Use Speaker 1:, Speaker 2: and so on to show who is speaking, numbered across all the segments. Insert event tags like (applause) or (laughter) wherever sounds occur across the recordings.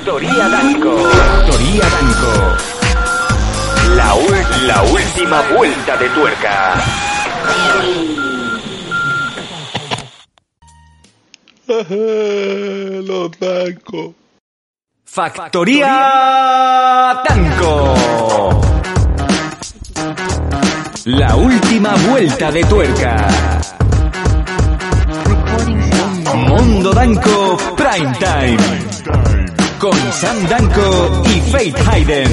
Speaker 1: Factoría Danco. Factoría Danco. La, la última vuelta de tuerca.
Speaker 2: Los bancos.
Speaker 1: Factoría Danco. La última vuelta de tuerca. Mundo Danco Prime Time. Con Sam Danco y Faith Hayden.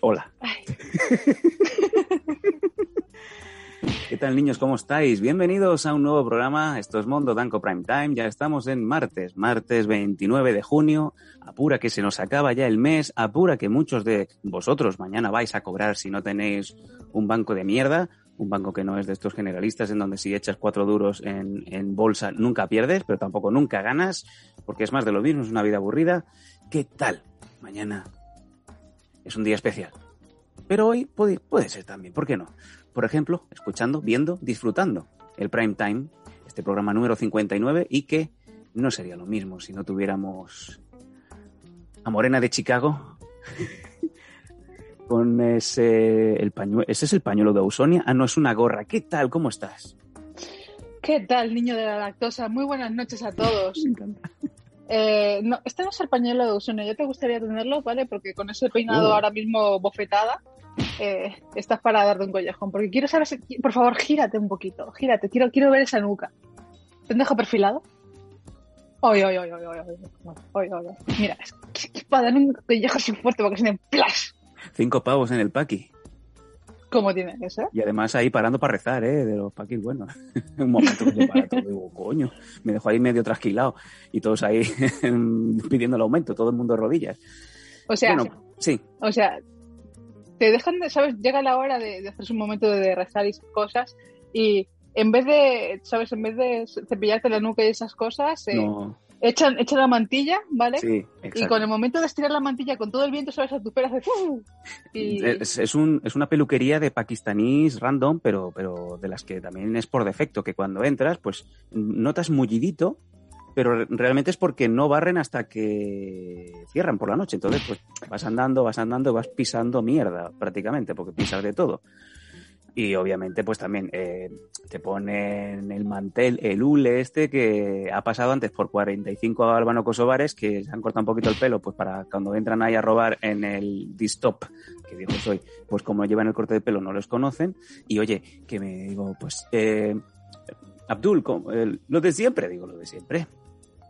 Speaker 3: Hola. ¿Qué tal niños? ¿Cómo estáis? Bienvenidos a un nuevo programa. Esto es Mondo Danco Prime Time. Ya estamos en martes, martes 29 de junio. Apura que se nos acaba ya el mes. Apura que muchos de vosotros mañana vais a cobrar si no tenéis un banco de mierda. Un banco que no es de estos generalistas en donde si echas cuatro duros en, en bolsa nunca pierdes, pero tampoco nunca ganas, porque es más de lo mismo, es una vida aburrida. ¿Qué tal? Mañana es un día especial. Pero hoy puede, puede ser también, ¿por qué no? Por ejemplo, escuchando, viendo, disfrutando el Prime Time, este programa número 59, y que no sería lo mismo si no tuviéramos a Morena de Chicago (laughs) con ese, el pañuelo, ese es el pañuelo de Ausonia. Ah, no, es una gorra. ¿Qué tal? ¿Cómo estás?
Speaker 4: ¿Qué tal, niño de la lactosa? Muy buenas noches a todos. (laughs) Eh, no, este no es el pañuelo de Usune, yo te gustaría tenerlo, ¿vale? Porque con ese peinado
Speaker 3: Uh.
Speaker 4: ahora mismo bofetada, eh, estás para darte un collejón. Porque quiero saber si, por favor, gírate un poquito, gírate, quiero, quiero ver esa nuca. ¿Te dejo perfilado? Oye, oye, oye, oye, oye, oye. Mira, es que, para dar un collejo así fuerte porque se me plas.
Speaker 3: Cinco pavos en el paqui.
Speaker 4: ¿Cómo tiene que ser?
Speaker 3: Y además ahí parando para rezar, ¿eh? De los paquis buenos. (laughs) Un momento que se para todo, digo, coño, me dejó ahí medio trasquilado. Y todos ahí (laughs) pidiendo el aumento, todo el mundo de rodillas.
Speaker 4: O sea,
Speaker 3: bueno, sí,
Speaker 4: O sea, te dejan de, ¿sabes? Llega la hora de, de hacerse un momento de rezar y esas cosas y en vez de, ¿sabes? En vez de cepillarte la nuca y esas cosas, eh,
Speaker 3: no,
Speaker 4: echan, echan la mantilla, ¿vale?
Speaker 3: sí,
Speaker 4: y
Speaker 3: exacto.
Speaker 4: con el momento de estirar la mantilla con todo el viento, ¿sabes? A tu pelo hace... ¡fu! Y,
Speaker 3: Es, es un, es una peluquería de pakistaníes random, pero, pero de las que también es por defecto, que cuando entras, pues notas mullidito, pero re- realmente es porque no barren hasta que cierran por la noche. Entonces, pues vas andando, vas andando, vas pisando mierda prácticamente, porque pisas de todo. Y obviamente, pues también eh, te ponen el mantel, el hule este que ha pasado antes por 45 albano kosovares que se han cortado un poquito el pelo, pues para cuando entran ahí a robar en el distop, que digo soy, pues como llevan el corte de pelo no los conocen. Y oye, que me digo, pues, eh, Abdul, lo de siempre, digo, lo de siempre.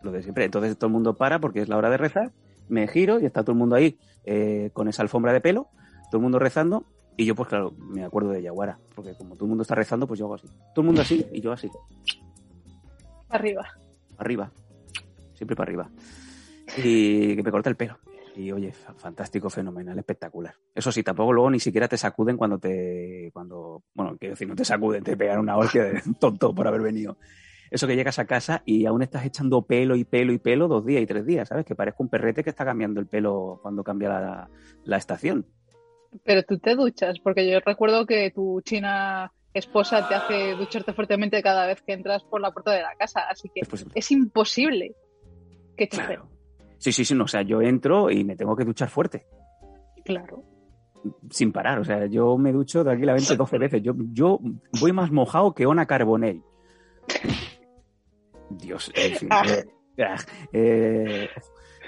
Speaker 3: Lo de siempre. Entonces todo el mundo para porque es la hora de rezar. Me giro y está todo el mundo ahí eh, con esa alfombra de pelo, todo el mundo rezando. Y yo, pues claro, me acuerdo de Yaguara, porque como todo el mundo está rezando, pues yo hago así. Todo el mundo así y yo así,
Speaker 4: arriba.
Speaker 3: arriba, siempre para arriba. Y que me corta el pelo. Y oye, fa- fantástico, fenomenal, espectacular. Eso sí, tampoco luego ni siquiera te sacuden cuando te. cuando Bueno, quiero decir, no te sacuden, te pegan una hostia de tonto por haber venido. Eso que llegas a casa y aún estás echando pelo y pelo y pelo dos días y tres días, ¿sabes? Que parezca un perrete que está cambiando el pelo cuando cambia la, la estación.
Speaker 4: Pero tú te duchas, porque yo recuerdo que tu china esposa te hace ducharte fuertemente cada vez que entras por la puerta de la casa, así que
Speaker 3: Es posible.
Speaker 4: es imposible que te
Speaker 3: Claro. Sí, sí, sí, no, o sea, yo entro y me tengo que duchar fuerte.
Speaker 4: Claro.
Speaker 3: sin parar. O sea, yo me ducho tranquilamente (laughs) 12 veces. Yo, yo voy más mojado que Ona Carbonell. Dios, en fin. (laughs) eh, ah, eh,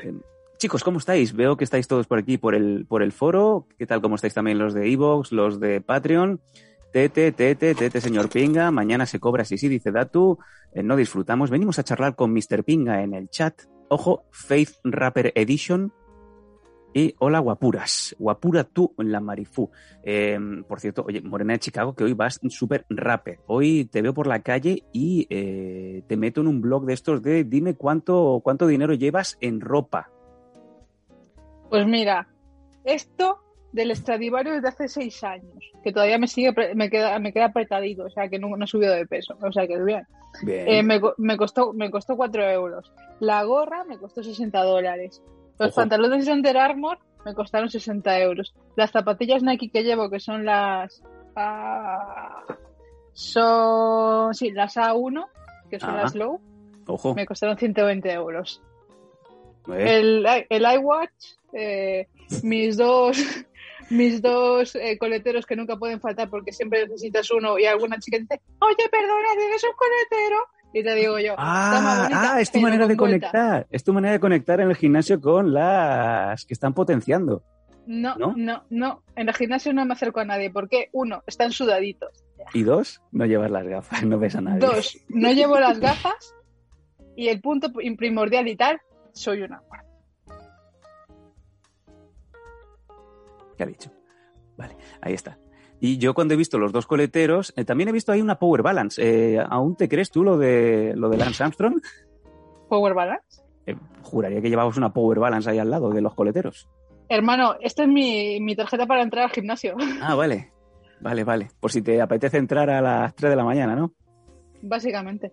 Speaker 3: eh, chicos, ¿cómo estáis? Veo que estáis todos por aquí, por el, por el foro. ¿Qué tal? ¿Cómo estáis también los de Evox, los de Patreon? Tete, tete, tete, señor Pinga. Mañana se cobra, sí, sí, dice Datu. Eh, no disfrutamos. Venimos a charlar con Mr. Pinga en el chat. Ojo, Faith Rapper Edition. Y hola, guapuras. Guapura tú, la Marifú. Eh, por cierto, oye, Morena de Chicago, que hoy vas súper rapper. Hoy te veo por la calle y eh, te meto en un blog de estos de dime cuánto, cuánto dinero llevas en ropa.
Speaker 4: Pues mira, esto del Stradivarius es de hace seis años, que todavía me sigue, me queda, me queda apretadito, o sea que no, no he subido de peso, o sea que es bien.
Speaker 3: Bien.
Speaker 4: Eh, me, me costó, me costó 4 euros. La gorra me costó 60 dólares. Los
Speaker 3: Ojo.
Speaker 4: pantalones de Under Armour me costaron 60 euros. Las zapatillas Nike que llevo, que son las. ah, son. Sí, las A1, que son las low,
Speaker 3: Ojo.
Speaker 4: me costaron 120 euros.
Speaker 3: Eh,
Speaker 4: El, el iWatch, eh, mis dos. (laughs) Mis dos eh, coleteros que nunca pueden faltar porque siempre necesitas uno y alguna chica dice, oye, perdona, ¿tienes un coletero? Y te digo yo, "Está más
Speaker 3: Ah,
Speaker 4: bonita,
Speaker 3: ah, es tu manera de
Speaker 4: con vuelta".
Speaker 3: conectar. Es tu manera de conectar en el gimnasio con las que están potenciando.
Speaker 4: No,
Speaker 3: ¿No?
Speaker 4: no, no, En el gimnasio no me acerco a nadie porque, uno, están sudaditos.
Speaker 3: Y dos, no llevas las gafas, (laughs) no ves a nadie.
Speaker 4: Dos, no llevo las gafas. Y el punto primordial y tal, soy una.
Speaker 3: ¿Qué ha dicho? Vale, ahí está. Y yo cuando he visto los dos coleteros, eh, también he visto ahí una Power Balance. Eh, ¿Aún te crees tú lo de lo de Lance Armstrong?
Speaker 4: Power Balance.
Speaker 3: Eh, juraría que llevabas una Power Balance ahí al lado de los coleteros.
Speaker 4: Hermano, esta es mi, mi tarjeta para entrar al gimnasio, (laughs)
Speaker 3: Ah, vale. Vale, vale. Por si te apetece entrar a las 3 de la mañana, ¿no?
Speaker 4: básicamente.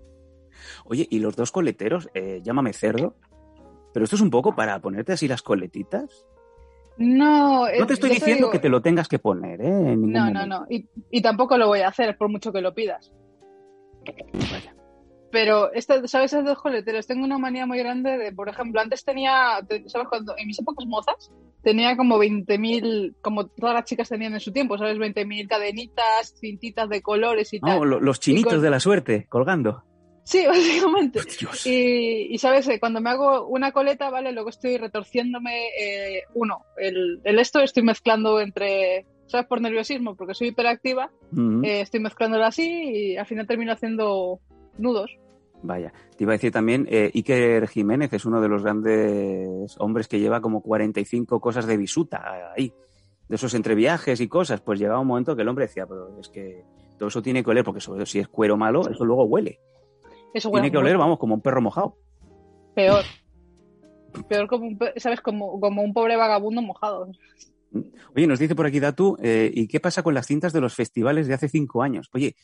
Speaker 3: Oye, y los dos coleteros, llámame cerdo, pero esto es un poco para ponerte así las coletitas.
Speaker 4: No,
Speaker 3: No te estoy diciendo que te lo tengas que poner, ¿eh? En ningún
Speaker 4: No, no,
Speaker 3: momento.
Speaker 4: no. Y, y tampoco lo voy a hacer, por mucho que lo pidas.
Speaker 3: Vaya.
Speaker 4: Pero, esta- ¿sabes esos dos coleteros? Tengo una manía muy grande de, por ejemplo, antes tenía, te- ¿sabes cuando? En mis épocas mozas, tenía como 20.000, como todas las chicas tenían en su tiempo, ¿sabes? 20.000 cadenitas, cintitas de colores y tal.
Speaker 3: Oh, lo- los chinitos
Speaker 4: con-
Speaker 3: de la suerte, colgando.
Speaker 4: Sí, (laughs) básicamente. Y, y, sabes, Eh, cuando me hago una coleta, ¿vale? Luego estoy retorciéndome, eh, uno, el, el esto estoy mezclando entre, ¿sabes? Por nerviosismo, porque soy hiperactiva,
Speaker 3: Mm,
Speaker 4: eh, estoy mezclándolo así y al final termino haciendo nudos.
Speaker 3: Vaya. Te iba a decir también, eh, Iker Jiménez es uno de los grandes hombres que lleva como 45 cosas de bisuta ahí. De esos entre viajes y cosas, pues llegaba un momento que el hombre decía, pero es que todo eso tiene que oler, porque sobre todo si es cuero malo, eso luego huele.
Speaker 4: Eso
Speaker 3: Tiene que oler, vamos, como un perro mojado.
Speaker 4: peor. Peor como un, ¿sabes? Como, como un pobre vagabundo mojado.
Speaker 3: Oye, nos dice por aquí Datu, eh, ¿y qué pasa con las cintas de los festivales de hace cinco años? Oye,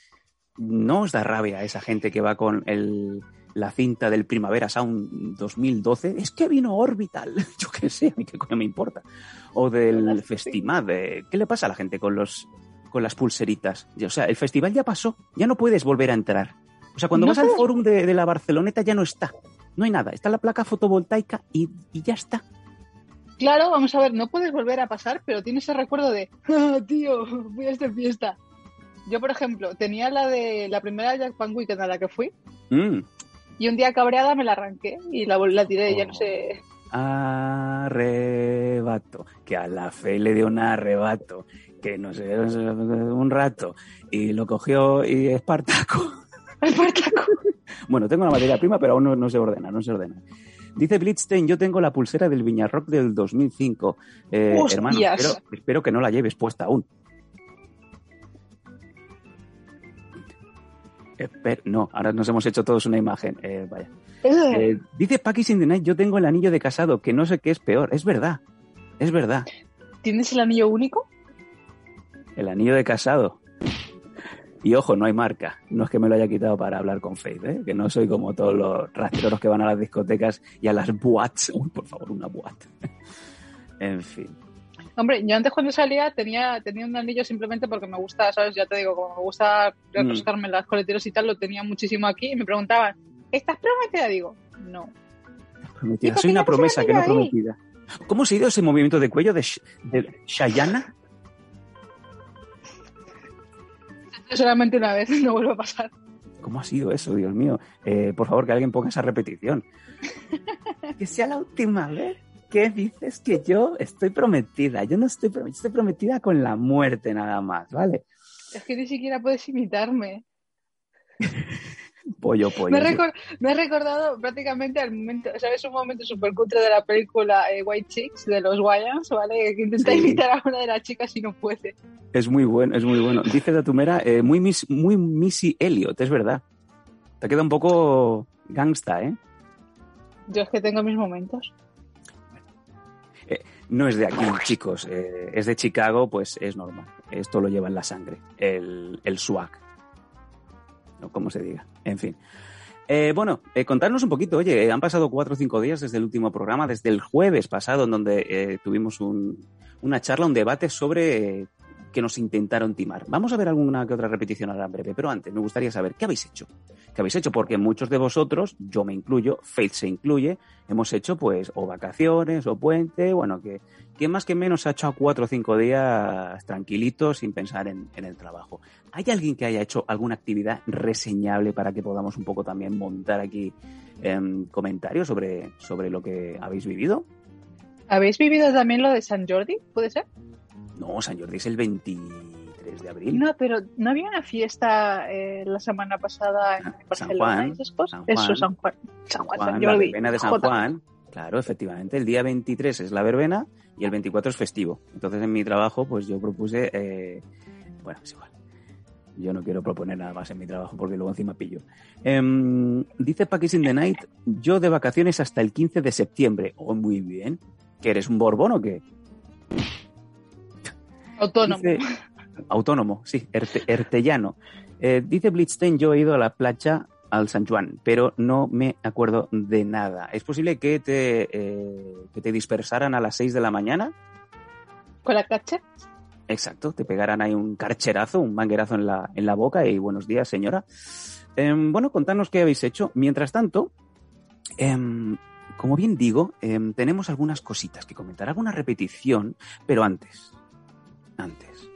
Speaker 3: ¿no os da rabia esa gente que va con el, la cinta del Primavera Sound 2012? Es que vino Orbital, (laughs) yo qué sé, a mí qué coño me importa. O del Festimad, eh, ¿qué le pasa a la gente con los con las pulseritas? O sea, el festival ya pasó, ya no puedes volver a entrar. O sea, cuando
Speaker 4: No
Speaker 3: vas al forum de, de la Barceloneta ya no está, no hay nada, está la placa fotovoltaica y, y ya está.
Speaker 4: Claro, vamos a ver, no puedes volver a pasar, pero tienes ese recuerdo de, (laughs) "Ah, tío, fui a esta fiesta. Yo, por ejemplo, tenía la de la primera Jack Pan Weekend a la que fui
Speaker 3: Mm.
Speaker 4: y un día cabreada me la arranqué y la, tiré, ya no
Speaker 3: Oh.
Speaker 4: sé.
Speaker 3: arrebato, que a la fe le dio un arrebato, que no sé, un rato, y lo cogió y Espartaco. Bueno, tengo la materia prima, pero aún no, no se ordena, no se ordena. Dice Blitzstein, yo tengo la pulsera del Viñarrock del 2005. Eh, hermano, espero, espero que no la lleves puesta aún. No, ahora nos hemos hecho todos una imagen. Eh, vaya. Eh, dice Paquis in the Night, yo tengo el anillo de casado, que no sé qué es peor. Es verdad, es verdad.
Speaker 4: ¿Tienes el anillo único?
Speaker 3: El anillo de casado. Y ojo, no hay marca. No es que me lo haya quitado para hablar con Faith, ¿eh? que no soy como todos los rastreros que van a las discotecas y a las boats. Uy, por favor, una boat. (laughs) en fin.
Speaker 4: Hombre, yo antes cuando salía tenía, tenía un anillo simplemente porque me gusta, ¿sabes? Ya te digo, como me gusta refrescarme las coleteros y tal, lo tenía muchísimo aquí y me preguntaban, ¿estás prometida? Digo, no.
Speaker 3: Prometida.
Speaker 4: ¿Y por
Speaker 3: Soy una promesa que no
Speaker 4: ahí?
Speaker 3: prometida. ¿Cómo se ha ido ese movimiento de cuello de, Sh- de Shayana? (laughs)
Speaker 4: Solamente una vez, (laughs) no vuelvo a pasar.
Speaker 3: ¿Cómo ha sido eso, Dios mío? Eh, por favor, que alguien ponga esa repetición. (laughs) que sea la última vez que dices que yo estoy prometida. Yo no estoy prometida, estoy prometida con la muerte nada más, ¿vale?
Speaker 4: Es que ni siquiera puedes imitarme.
Speaker 3: Pollo, pollo.
Speaker 4: Me he,
Speaker 3: sí.
Speaker 4: recor- me he recordado prácticamente al momento, ¿sabes? Un momento súper cutre de la película eh, White Chicks de los Wayans, ¿vale? Que intenta
Speaker 3: Sí.
Speaker 4: imitar a una de las chicas y no puede.
Speaker 3: Es muy bueno, es muy bueno. Dice Datumera, eh, muy, muy Missy Elliot, es verdad. Te queda un poco gangsta, ¿eh?
Speaker 4: Yo es que tengo mis momentos.
Speaker 3: No es de aquí, chicos. eh, es de Chicago, pues es normal. Esto lo lleva en la sangre. El, el swag. Como se diga. En fin. Eh, bueno, eh, contarnos un poquito. Oye, eh, han pasado cuatro o cinco días desde el último programa, desde el jueves pasado, en donde eh, tuvimos un- una charla, un debate sobre que nos intentaron timar. Vamos a ver alguna que otra repetición ahora en breve, pero antes me gustaría saber qué habéis hecho. ¿Qué habéis hecho? Porque muchos de vosotros, yo me incluyo, Faith se incluye, hemos hecho pues o vacaciones o puente, bueno, que, que más que menos ha hecho a cuatro o cinco días tranquilitos sin pensar en, el trabajo. ¿Hay alguien que haya hecho alguna actividad reseñable para que podamos un poco también montar aquí em, comentarios sobre, sobre lo que habéis vivido?
Speaker 4: ¿Habéis vivido también lo de San Jordi? ¿Puede ser?
Speaker 3: No, San Jordi es el 23 de abril.
Speaker 4: No, pero ¿no había una fiesta eh, la semana pasada en
Speaker 3: Ah, San
Speaker 4: Barcelona
Speaker 3: Juan,
Speaker 4: y esas cosas?
Speaker 3: San Juan.
Speaker 4: Eso, San Juan. San Juan, San
Speaker 3: la
Speaker 4: Jordi.
Speaker 3: verbena de San
Speaker 4: Jota.
Speaker 3: Juan. Claro, efectivamente. El día 23 es la verbena y el 24 es festivo. Entonces, en mi trabajo, pues yo propuse. eh, bueno, es igual. Yo no quiero proponer nada más en mi trabajo porque luego encima pillo. Em, dice Packers in the Night: Yo de vacaciones hasta el 15 de septiembre. Oh, muy bien. ¿Que eres un borbón o qué?
Speaker 4: Autónomo.
Speaker 3: Dice- autónomo, sí, erte- ertellano. Eh, dice Blitzstein, yo he ido a la playa al San Juan, pero no me acuerdo de nada. ¿Es posible que te, eh, que te dispersaran a las 6 de la mañana?
Speaker 4: Con la cacha.
Speaker 3: Exacto, te pegaran ahí un carcherazo, un manguerazo en la, en la boca y buenos días, señora. Em, bueno, contadnos qué habéis hecho. Mientras tanto, em, como bien digo, em, tenemos algunas cositas que comentar, alguna repetición, pero antes, antes.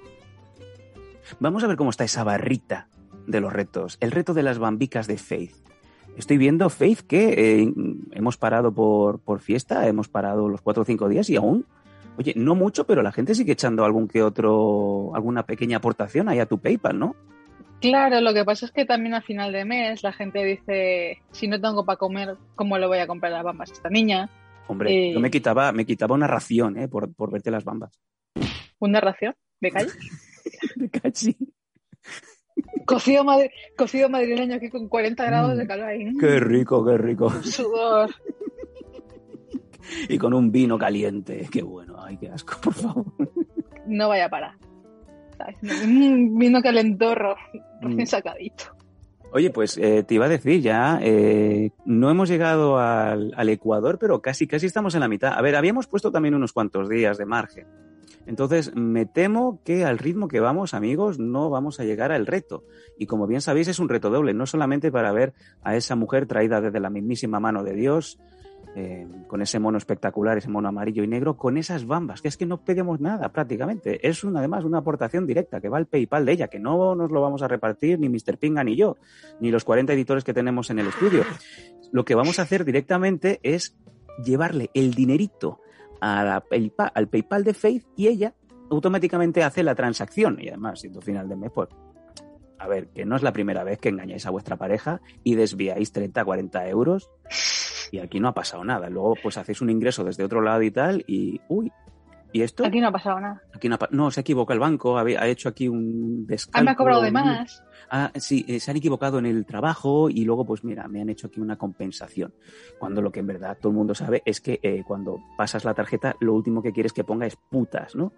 Speaker 3: Vamos a ver cómo está esa barrita de los retos, el reto de las bambicas de Faith. Estoy viendo, Faith, que eh, hemos parado por, por fiesta, hemos parado los cuatro o cinco días y aún Oye, no mucho, pero la gente sigue echando algún que otro, alguna pequeña aportación ahí a tu PayPal, ¿no?
Speaker 4: Claro, lo que pasa es que también a final de mes la gente dice, si no tengo para comer, ¿cómo le voy a comprar las bambas a esta niña?
Speaker 3: Hombre,
Speaker 4: Eh.
Speaker 3: yo me quitaba, me quitaba una ración, ¿eh? Por, por verte las bambas.
Speaker 4: ¿Una ración de calle? (laughs)
Speaker 3: De cachi.
Speaker 4: cocido, madri- cocido madrileño aquí con 40 grados de calor ahí. Mm,
Speaker 3: Qué rico, qué rico.
Speaker 4: Sudor. (laughs)
Speaker 3: Y con un vino caliente. Qué bueno. Ay, qué asco, por favor.
Speaker 4: No vaya a parar. Mm, vino calentorro,
Speaker 3: Mm.
Speaker 4: recién sacadito.
Speaker 3: Oye, pues eh, te iba a decir ya, eh, no hemos llegado al, al Ecuador, pero casi, casi estamos en la mitad. A ver, habíamos puesto también unos cuantos días de margen. Entonces, me temo que al ritmo que vamos, amigos, no vamos a llegar al reto. Y como bien sabéis, es un reto doble, no solamente para ver a esa mujer traída desde la mismísima mano de Dios, eh, con ese mono espectacular, ese mono amarillo y negro, con esas bambas, que es que no pedimos nada prácticamente. Es una, además una aportación directa que va al PayPal de ella, que no nos lo vamos a repartir ni Mr. Pinga ni yo, ni los 40 editores que tenemos en el estudio. (laughs) Lo que vamos a hacer directamente es llevarle el dinerito a la PayPal, al PayPal de Faith y ella automáticamente hace la transacción. Y además, siendo final de mes, pues, a ver, que no es la primera vez que engañáis a vuestra pareja y desviáis 30, 40 euros y aquí no ha pasado nada. Luego, pues hacéis un ingreso desde otro lado y tal y, uy, ¿y esto?
Speaker 4: Aquí no ha pasado nada.
Speaker 3: Aquí no, ha no, se equivoca el banco, ha hecho aquí un
Speaker 4: Ah,
Speaker 3: descalco.
Speaker 4: me ha cobrado de más.
Speaker 3: Ah, sí, eh, se han equivocado en el trabajo y luego, pues mira, me han hecho aquí una compensación. Cuando lo que en verdad todo el mundo sabe es que eh, cuando pasas la tarjeta, lo último que quieres que ponga es putas, ¿no?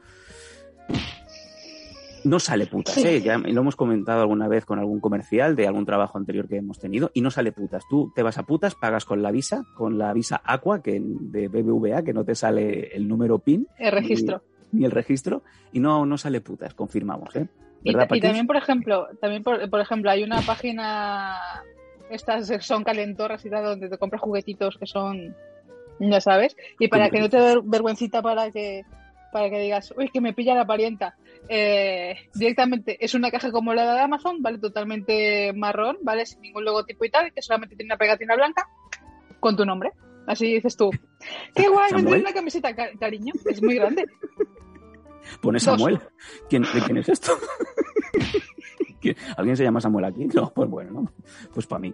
Speaker 3: No sale putas. ¿eh? Ya lo hemos comentado alguna vez con algún comercial de algún trabajo anterior que hemos tenido y no sale putas. Tú te vas a putas, pagas con la visa, con la visa Aqua que de BBVA, que no te sale el número PIN
Speaker 4: El registro.
Speaker 3: ni el registro y no, no sale putas, confirmamos, ¿eh?
Speaker 4: Y, también, por ejemplo, también por, por ejemplo, hay una página, estas son calentorras y tal, donde te compras juguetitos que son, ya sabes, y para que no te dé vergüencita para que para que digas, uy, que me pilla la parienta. Eh, directamente es una caja como la de Amazon, ¿vale? Totalmente marrón, ¿vale? Sin ningún logotipo y tal, que solamente tiene una pegatina blanca con tu nombre. Así dices tú. ¡Qué guay! Me una camiseta, ca- cariño. Es muy grande. (laughs)
Speaker 3: Pone. Samuel. ¿Quién, ¿De quién es esto? (laughs) ¿Alguien se llama Samuel aquí? (laughs) No, pues bueno, ¿no? Pues para mí.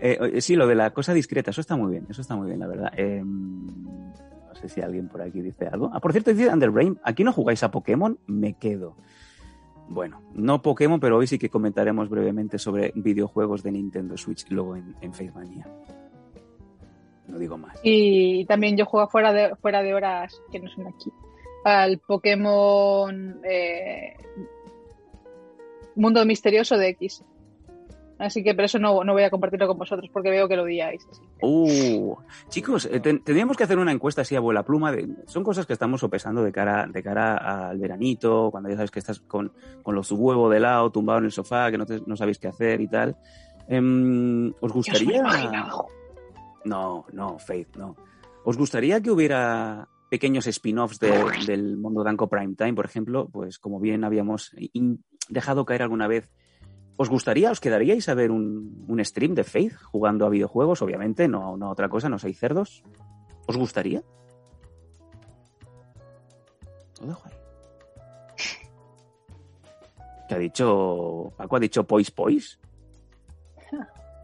Speaker 3: Eh, sí, lo de la cosa discreta, eso está muy bien, eso está muy bien, la verdad. Eh, no sé si alguien por aquí dice algo. Ah, por cierto, dice Underbrain, ¿aquí no jugáis a Pokémon? Me quedo. Bueno, no Pokémon, pero hoy sí que comentaremos brevemente sobre videojuegos de Nintendo Switch luego en, en Mania. No digo más.
Speaker 4: Y también yo juego fuera de, fuera de horas que no son aquí. Al Pokémon eh, Mundo Misterioso de X. Así que por eso no, no voy a compartirlo con vosotros porque veo que lo odiáis.
Speaker 3: Uh, chicos, eh, tendríamos que hacer una encuesta así a vuela pluma. De, son cosas que estamos sopesando de cara, de cara al veranito, cuando ya sabes que estás con, con los huevos de lado, tumbado en el sofá, que no, no sabéis qué hacer y tal. Eh, ¿Os gustaría...? No, no, Faith, no. ¿Os gustaría que hubiera pequeños spin-offs de, del mundo Danco Prime Time, por ejemplo? Pues como bien habíamos dejado caer alguna vez ¿Os gustaría, os quedaríais a ver un, un, stream de Faith jugando a videojuegos? Obviamente, no a otra cosa, no sois cerdos. ¿Os gustaría? Lo dejo ahí. ¿Qué ha dicho? Paco ha dicho pois pois. (laughs)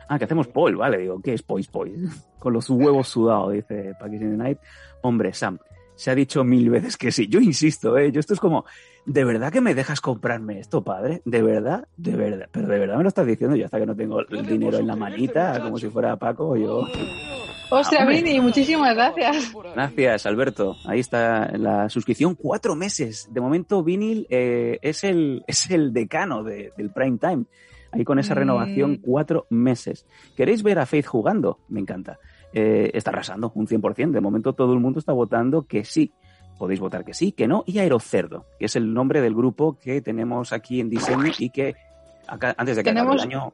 Speaker 3: Ah, que hacemos Paul, vale, digo, ¿qué es pois pois? (laughs) Con los huevos sudados, dice Pakistan Night. Hombre, Sam, se ha dicho mil veces que sí. Yo insisto, ¿eh? Yo esto es como, ¿de verdad que me dejas comprarme esto, padre? ¿De verdad? De verdad. Pero de verdad me lo estás diciendo yo hasta que no tengo el dinero en la manita, como si fuera Paco yo.
Speaker 4: Hostia, ah, Vini, muchísimas gracias.
Speaker 3: Gracias, Alberto. Ahí está la suscripción. Cuatro meses. De momento, Vinil eh, es, el, (laughs) es el decano del prime time. Ahí con esa renovación, mm. cuatro meses. ¿Queréis ver a Faith jugando? Me encanta. Eh, está arrasando un 100%. De momento todo el mundo está votando que sí. Podéis votar que sí, que no. Y Aerocerdo, que es el nombre del grupo que tenemos aquí en diseño y que antes de que acabe el año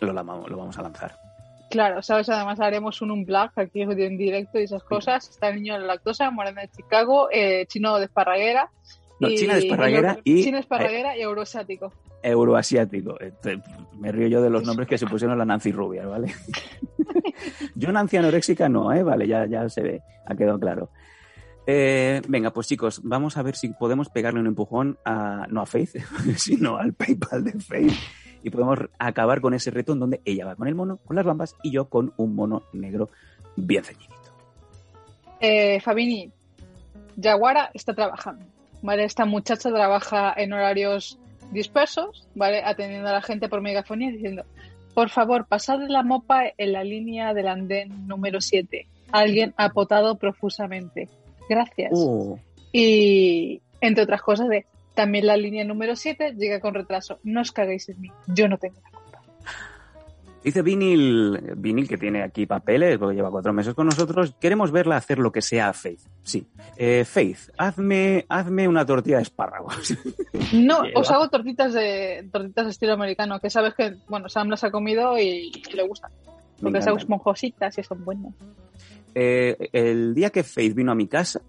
Speaker 3: lo, lo vamos a lanzar.
Speaker 4: Claro, ¿sabes? Además haremos un unplug aquí en directo y esas cosas. Está el niño de la lactosa, Morena de Chicago, eh, chino de Esparraguera.
Speaker 3: No, China de Esparraguera y...
Speaker 4: China Esparraguera y Euroasiático.
Speaker 3: Euroasiático. Este, me río yo de los nombres que se pusieron la Nancy Rubia, ¿vale? (laughs) yo Nancy anoréxica no, ¿eh? Vale, ya, ya se ve, ha quedado claro. Eh, venga, pues chicos, vamos a ver si podemos pegarle un empujón a, no a Faith, (laughs) sino al PayPal de Faith y podemos acabar con ese reto en donde ella va con el mono, con las bambas y yo con un mono negro bien ceñidito.
Speaker 4: Eh, Fabini, Yaguara está trabajando, ¿vale? Esta muchacha trabaja en horarios dispersos, ¿vale? Atendiendo a la gente por megafonía diciendo, por favor, pasad la mopa en la línea del andén número 7. Alguien ha potado profusamente. Gracias.
Speaker 3: Uh.
Speaker 4: Y entre otras cosas de, también la línea número 7 llega con retraso. No os caguéis en mí. Yo no tengo la
Speaker 3: Dice Vinil, Vinil que tiene aquí papeles, porque lleva cuatro meses con nosotros, queremos verla hacer lo que sea a Faith. Sí. Eh, Faith, hazme, hazme una tortilla de espárragos. (laughs)
Speaker 4: No, os hago tortitas de tortitas de estilo americano, que sabes que, bueno, Sam las ha comido y, le gustan. Porque son esponjositas y son buenas.
Speaker 3: Eh, el día que Faith vino a mi casa,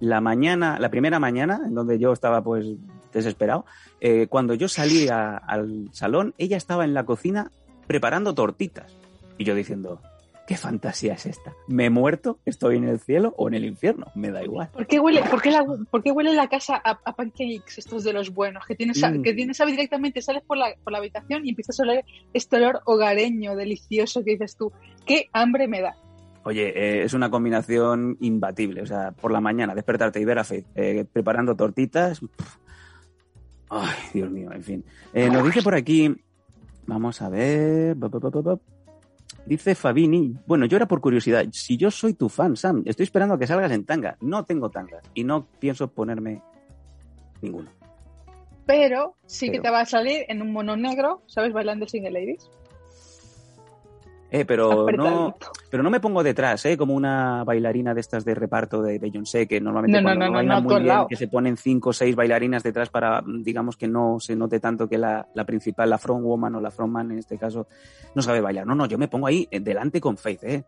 Speaker 3: la mañana, la primera mañana, en donde yo estaba pues desesperado, eh, cuando yo salí al salón, ella estaba en la cocina preparando tortitas. Y yo diciendo, ¿qué fantasía es esta? ¿Me he muerto? ¿Estoy en el cielo o en el infierno? Me da igual.
Speaker 4: ¿Por qué huele, por qué la, por qué huele la casa a, pancakes, estos de los buenos? Que tienes, mm. que tienes directamente, sales por la, por la habitación y empiezas a oler este olor hogareño, delicioso que dices tú. ¿Qué hambre me da?
Speaker 3: Oye, eh, es una combinación imbatible. O sea, por la mañana despertarte y ver a Faith eh, preparando tortitas. Ay, Dios mío, en fin. Eh, nos dice por aquí Vamos a ver. Dice Fabini, bueno, yo era por curiosidad, si yo soy tu fan, Sam, estoy esperando a que salgas en tanga. No tengo tanga y no pienso ponerme ninguno.
Speaker 4: Pero sí que te va a salir en un mono negro, ¿sabes? Bailando single ladies.
Speaker 3: Eh, pero (laughs) no, pero no me pongo detrás, ¿eh? Como una bailarina de estas de reparto de Beyoncé, que normalmente cuando bailan muy bien, que se ponen cinco o seis bailarinas detrás para, digamos, que no se note tanto que la, principal, la front woman o la frontman en este caso, no sabe bailar. No, no, yo me pongo ahí eh, delante con Faith, ¿eh?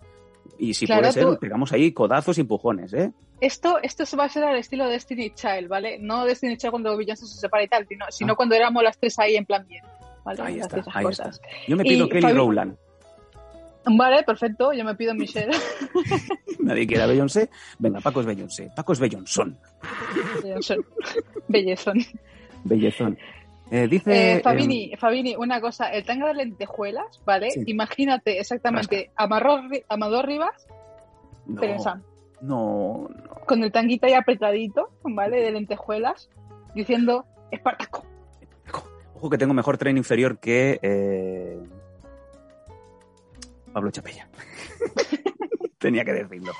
Speaker 3: Y si puede ser, pegamos ahí codazos y empujones, ¿eh?
Speaker 4: Esto, esto va a ser al estilo de Destiny Child, ¿vale? No Destiny Child cuando Beyoncé se separa y tal, sino, ah. cuando éramos las tres ahí en plan bien. ¿vale?
Speaker 3: Ahí está, ahí está. Yo me pido Kelly Rowland.
Speaker 4: Vale, perfecto, yo me pido Michelle. (laughs)
Speaker 3: Nadie quiere a Beyoncé. Venga, Paco es Beyoncé. Paco es. Bellonson.
Speaker 4: Bellezón.
Speaker 3: Bellezón. Eh, dice.
Speaker 4: Eh, Fabini, Fabini, una cosa, el tanga de lentejuelas, ¿vale?
Speaker 3: Sí.
Speaker 4: Imagínate exactamente Amador, Ri- Amador Rivas,
Speaker 3: em,
Speaker 4: pero en
Speaker 3: no,
Speaker 4: Sam,
Speaker 3: no, no.
Speaker 4: con el tanguita ahí apretadito, ¿vale? De lentejuelas, diciendo Espartaco.
Speaker 3: Ojo que tengo mejor tren inferior que eh, Pablo Chapella. (laughs) Tenía que decirlo.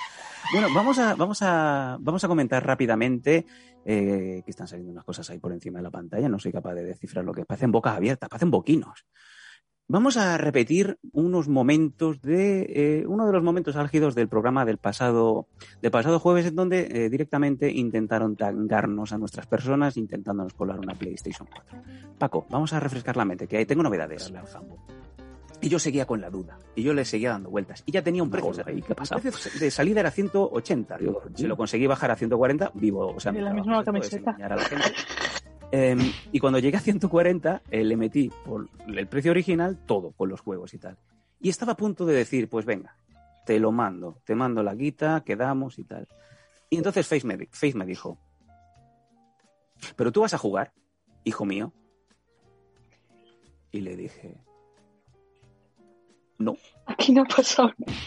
Speaker 3: Bueno, vamos a, vamos a, vamos a comentar rápidamente eh, que están saliendo unas cosas ahí por encima de la pantalla. No soy capaz de descifrar lo que parecen bocas abiertas, parecen boquinos. Vamos a repetir unos momentos de eh, uno de los momentos álgidos del programa del pasado del pasado jueves, en donde eh, directamente intentaron tangarnos a nuestras personas, intentándonos colar una PlayStation 4. Paco, vamos a refrescar la mente, que ahí tengo novedades al Jambo. Y yo seguía con la duda, y yo le seguía dando vueltas, y ya tenía un precio.
Speaker 5: Joder, ahí, ¿qué pasa?
Speaker 3: El precio de salida era 180. Digo, si lo conseguí bajar a 140, vivo. O sea,
Speaker 4: la misma camiseta.
Speaker 3: a la gente. Em, y cuando llegué a 140, eh, le metí por el precio original todo, con los juegos y tal. Y estaba a punto de decir, pues venga, te lo mando, te mando la guita, quedamos y tal. Y entonces Face me, Face me dijo, pero tú vas a jugar, hijo mío. Y le dije, no,
Speaker 4: Aquí no ha pasado nada.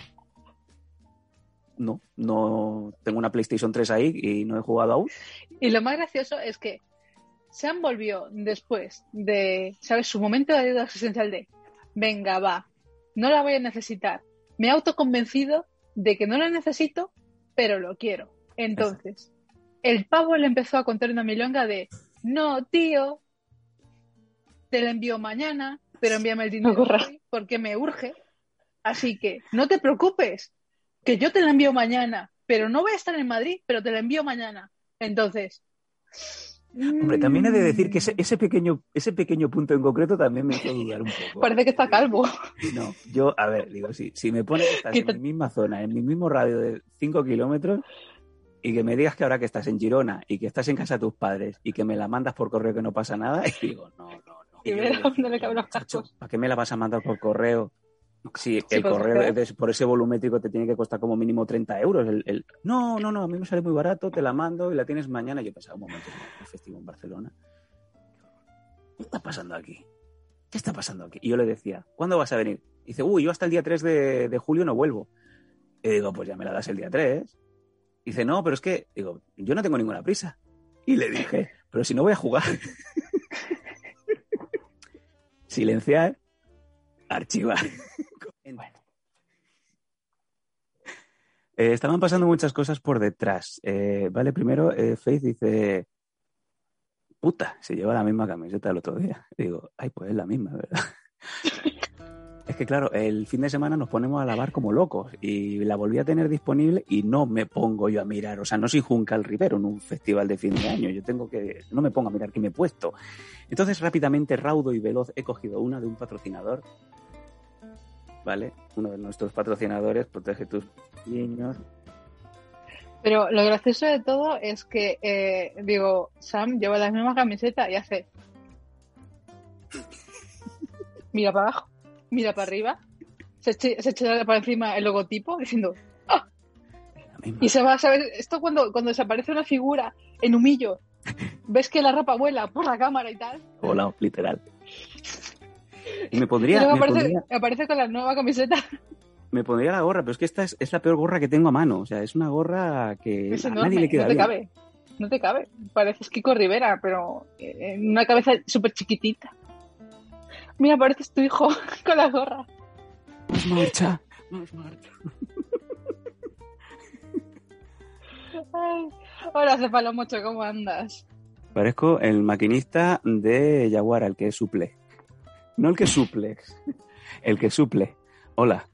Speaker 3: no, no tengo una PlayStation 3 ahí y no he jugado aún.
Speaker 4: Y lo más gracioso es que Sam volvió después de, ¿sabes? Su momento de ayuda existencial de, venga, va, no la voy a necesitar. Me he autoconvencido de que no la necesito, pero lo quiero. Entonces, el pavo le empezó a contar una milonga de, no, tío, te la envío mañana, pero envíame el dinero hoy porque me urge. Así que no te preocupes, que yo te la envío mañana, pero no voy a estar en Madrid, pero te la envío mañana. Entonces.
Speaker 3: Hombre, también he de decir que ese,
Speaker 4: mm,
Speaker 3: ese pequeño, ese pequeño punto en concreto también me hizo dudar un poco.
Speaker 4: Parece que está calvo.
Speaker 3: No, yo, a ver, digo, si, si me pones que estás en mi misma zona, en mi mismo radio de 5 kilómetros, y que me digas que ahora que estás en Girona y que estás en casa de tus padres y que me la mandas por correo que no pasa nada, (laughs) y digo, no, no, no.
Speaker 4: Y
Speaker 3: yo digo,
Speaker 4: dónde le caben los.
Speaker 3: ¿Para qué me la vas a mandar por correo? Si el
Speaker 4: pues,
Speaker 3: correo
Speaker 4: claro.
Speaker 3: de- por ese volumétrico te tiene que costar como mínimo 30 euros. El, el- No, no, no, a mí me sale muy barato, te la mando y la tienes mañana. Yo pensaba, un momento, un festivo en Barcelona. ¿Qué está pasando aquí? ¿Qué está pasando aquí? Y yo le decía, ¿cuándo vas a venir? Y dice, uy, yo hasta el día 3 de, de julio no vuelvo. Y digo, pues ya me la das el día 3. Y dice, no, pero es que, digo, yo no tengo ninguna prisa. Y le dije, pero si no voy a jugar. (laughs) Silenciar, archivar. Bueno. Eh, estaban pasando muchas cosas por detrás. Eh, vale, primero, eh, Faith dice, puta, se lleva la misma camiseta el otro día. (laughs) Digo, ay, pues es la misma, ¿verdad? (laughs) es que claro, el fin de semana nos ponemos a lavar como locos y la volví a tener disponible y no me pongo yo a mirar, o sea, no soy Juncal Rivero en un festival de fin de año, yo tengo que, no me pongo a mirar qué me he puesto. Entonces rápidamente, raudo y veloz, he cogido una de un patrocinador, ¿vale? Uno de nuestros patrocinadores, protege tus niños.
Speaker 4: Pero lo gracioso de todo es que, eh, digo, Sam lleva la misma camiseta y hace. Mira para abajo, mira para arriba, se echa, se echa para encima el logotipo diciendo. "Ah". Y se va a saber. Esto cuando, cuando desaparece una figura en humillo, ves que la ropa vuela por la cámara y tal.
Speaker 3: Volado, literal. Y me pondría, me,
Speaker 4: aparece,
Speaker 3: pondría,
Speaker 4: aparece con la nueva camiseta.
Speaker 3: me pondría la gorra, pero es que esta es, es la peor gorra que tengo a mano. O sea, es una gorra que
Speaker 4: Es
Speaker 3: a
Speaker 4: enorme,
Speaker 3: nadie le queda
Speaker 4: no te
Speaker 3: bien.
Speaker 4: cabe. No te cabe. Pareces Kiko Rivera, pero en una cabeza súper chiquitita. Mira, pareces tu hijo (laughs) con la gorra.
Speaker 3: Más marcha, más marcha.
Speaker 4: Ay, hola, Cepalomocho, ¿cómo andas?
Speaker 3: Parezco el maquinista de Jaguar, el que suple. No el que suple, el que suple. Hola,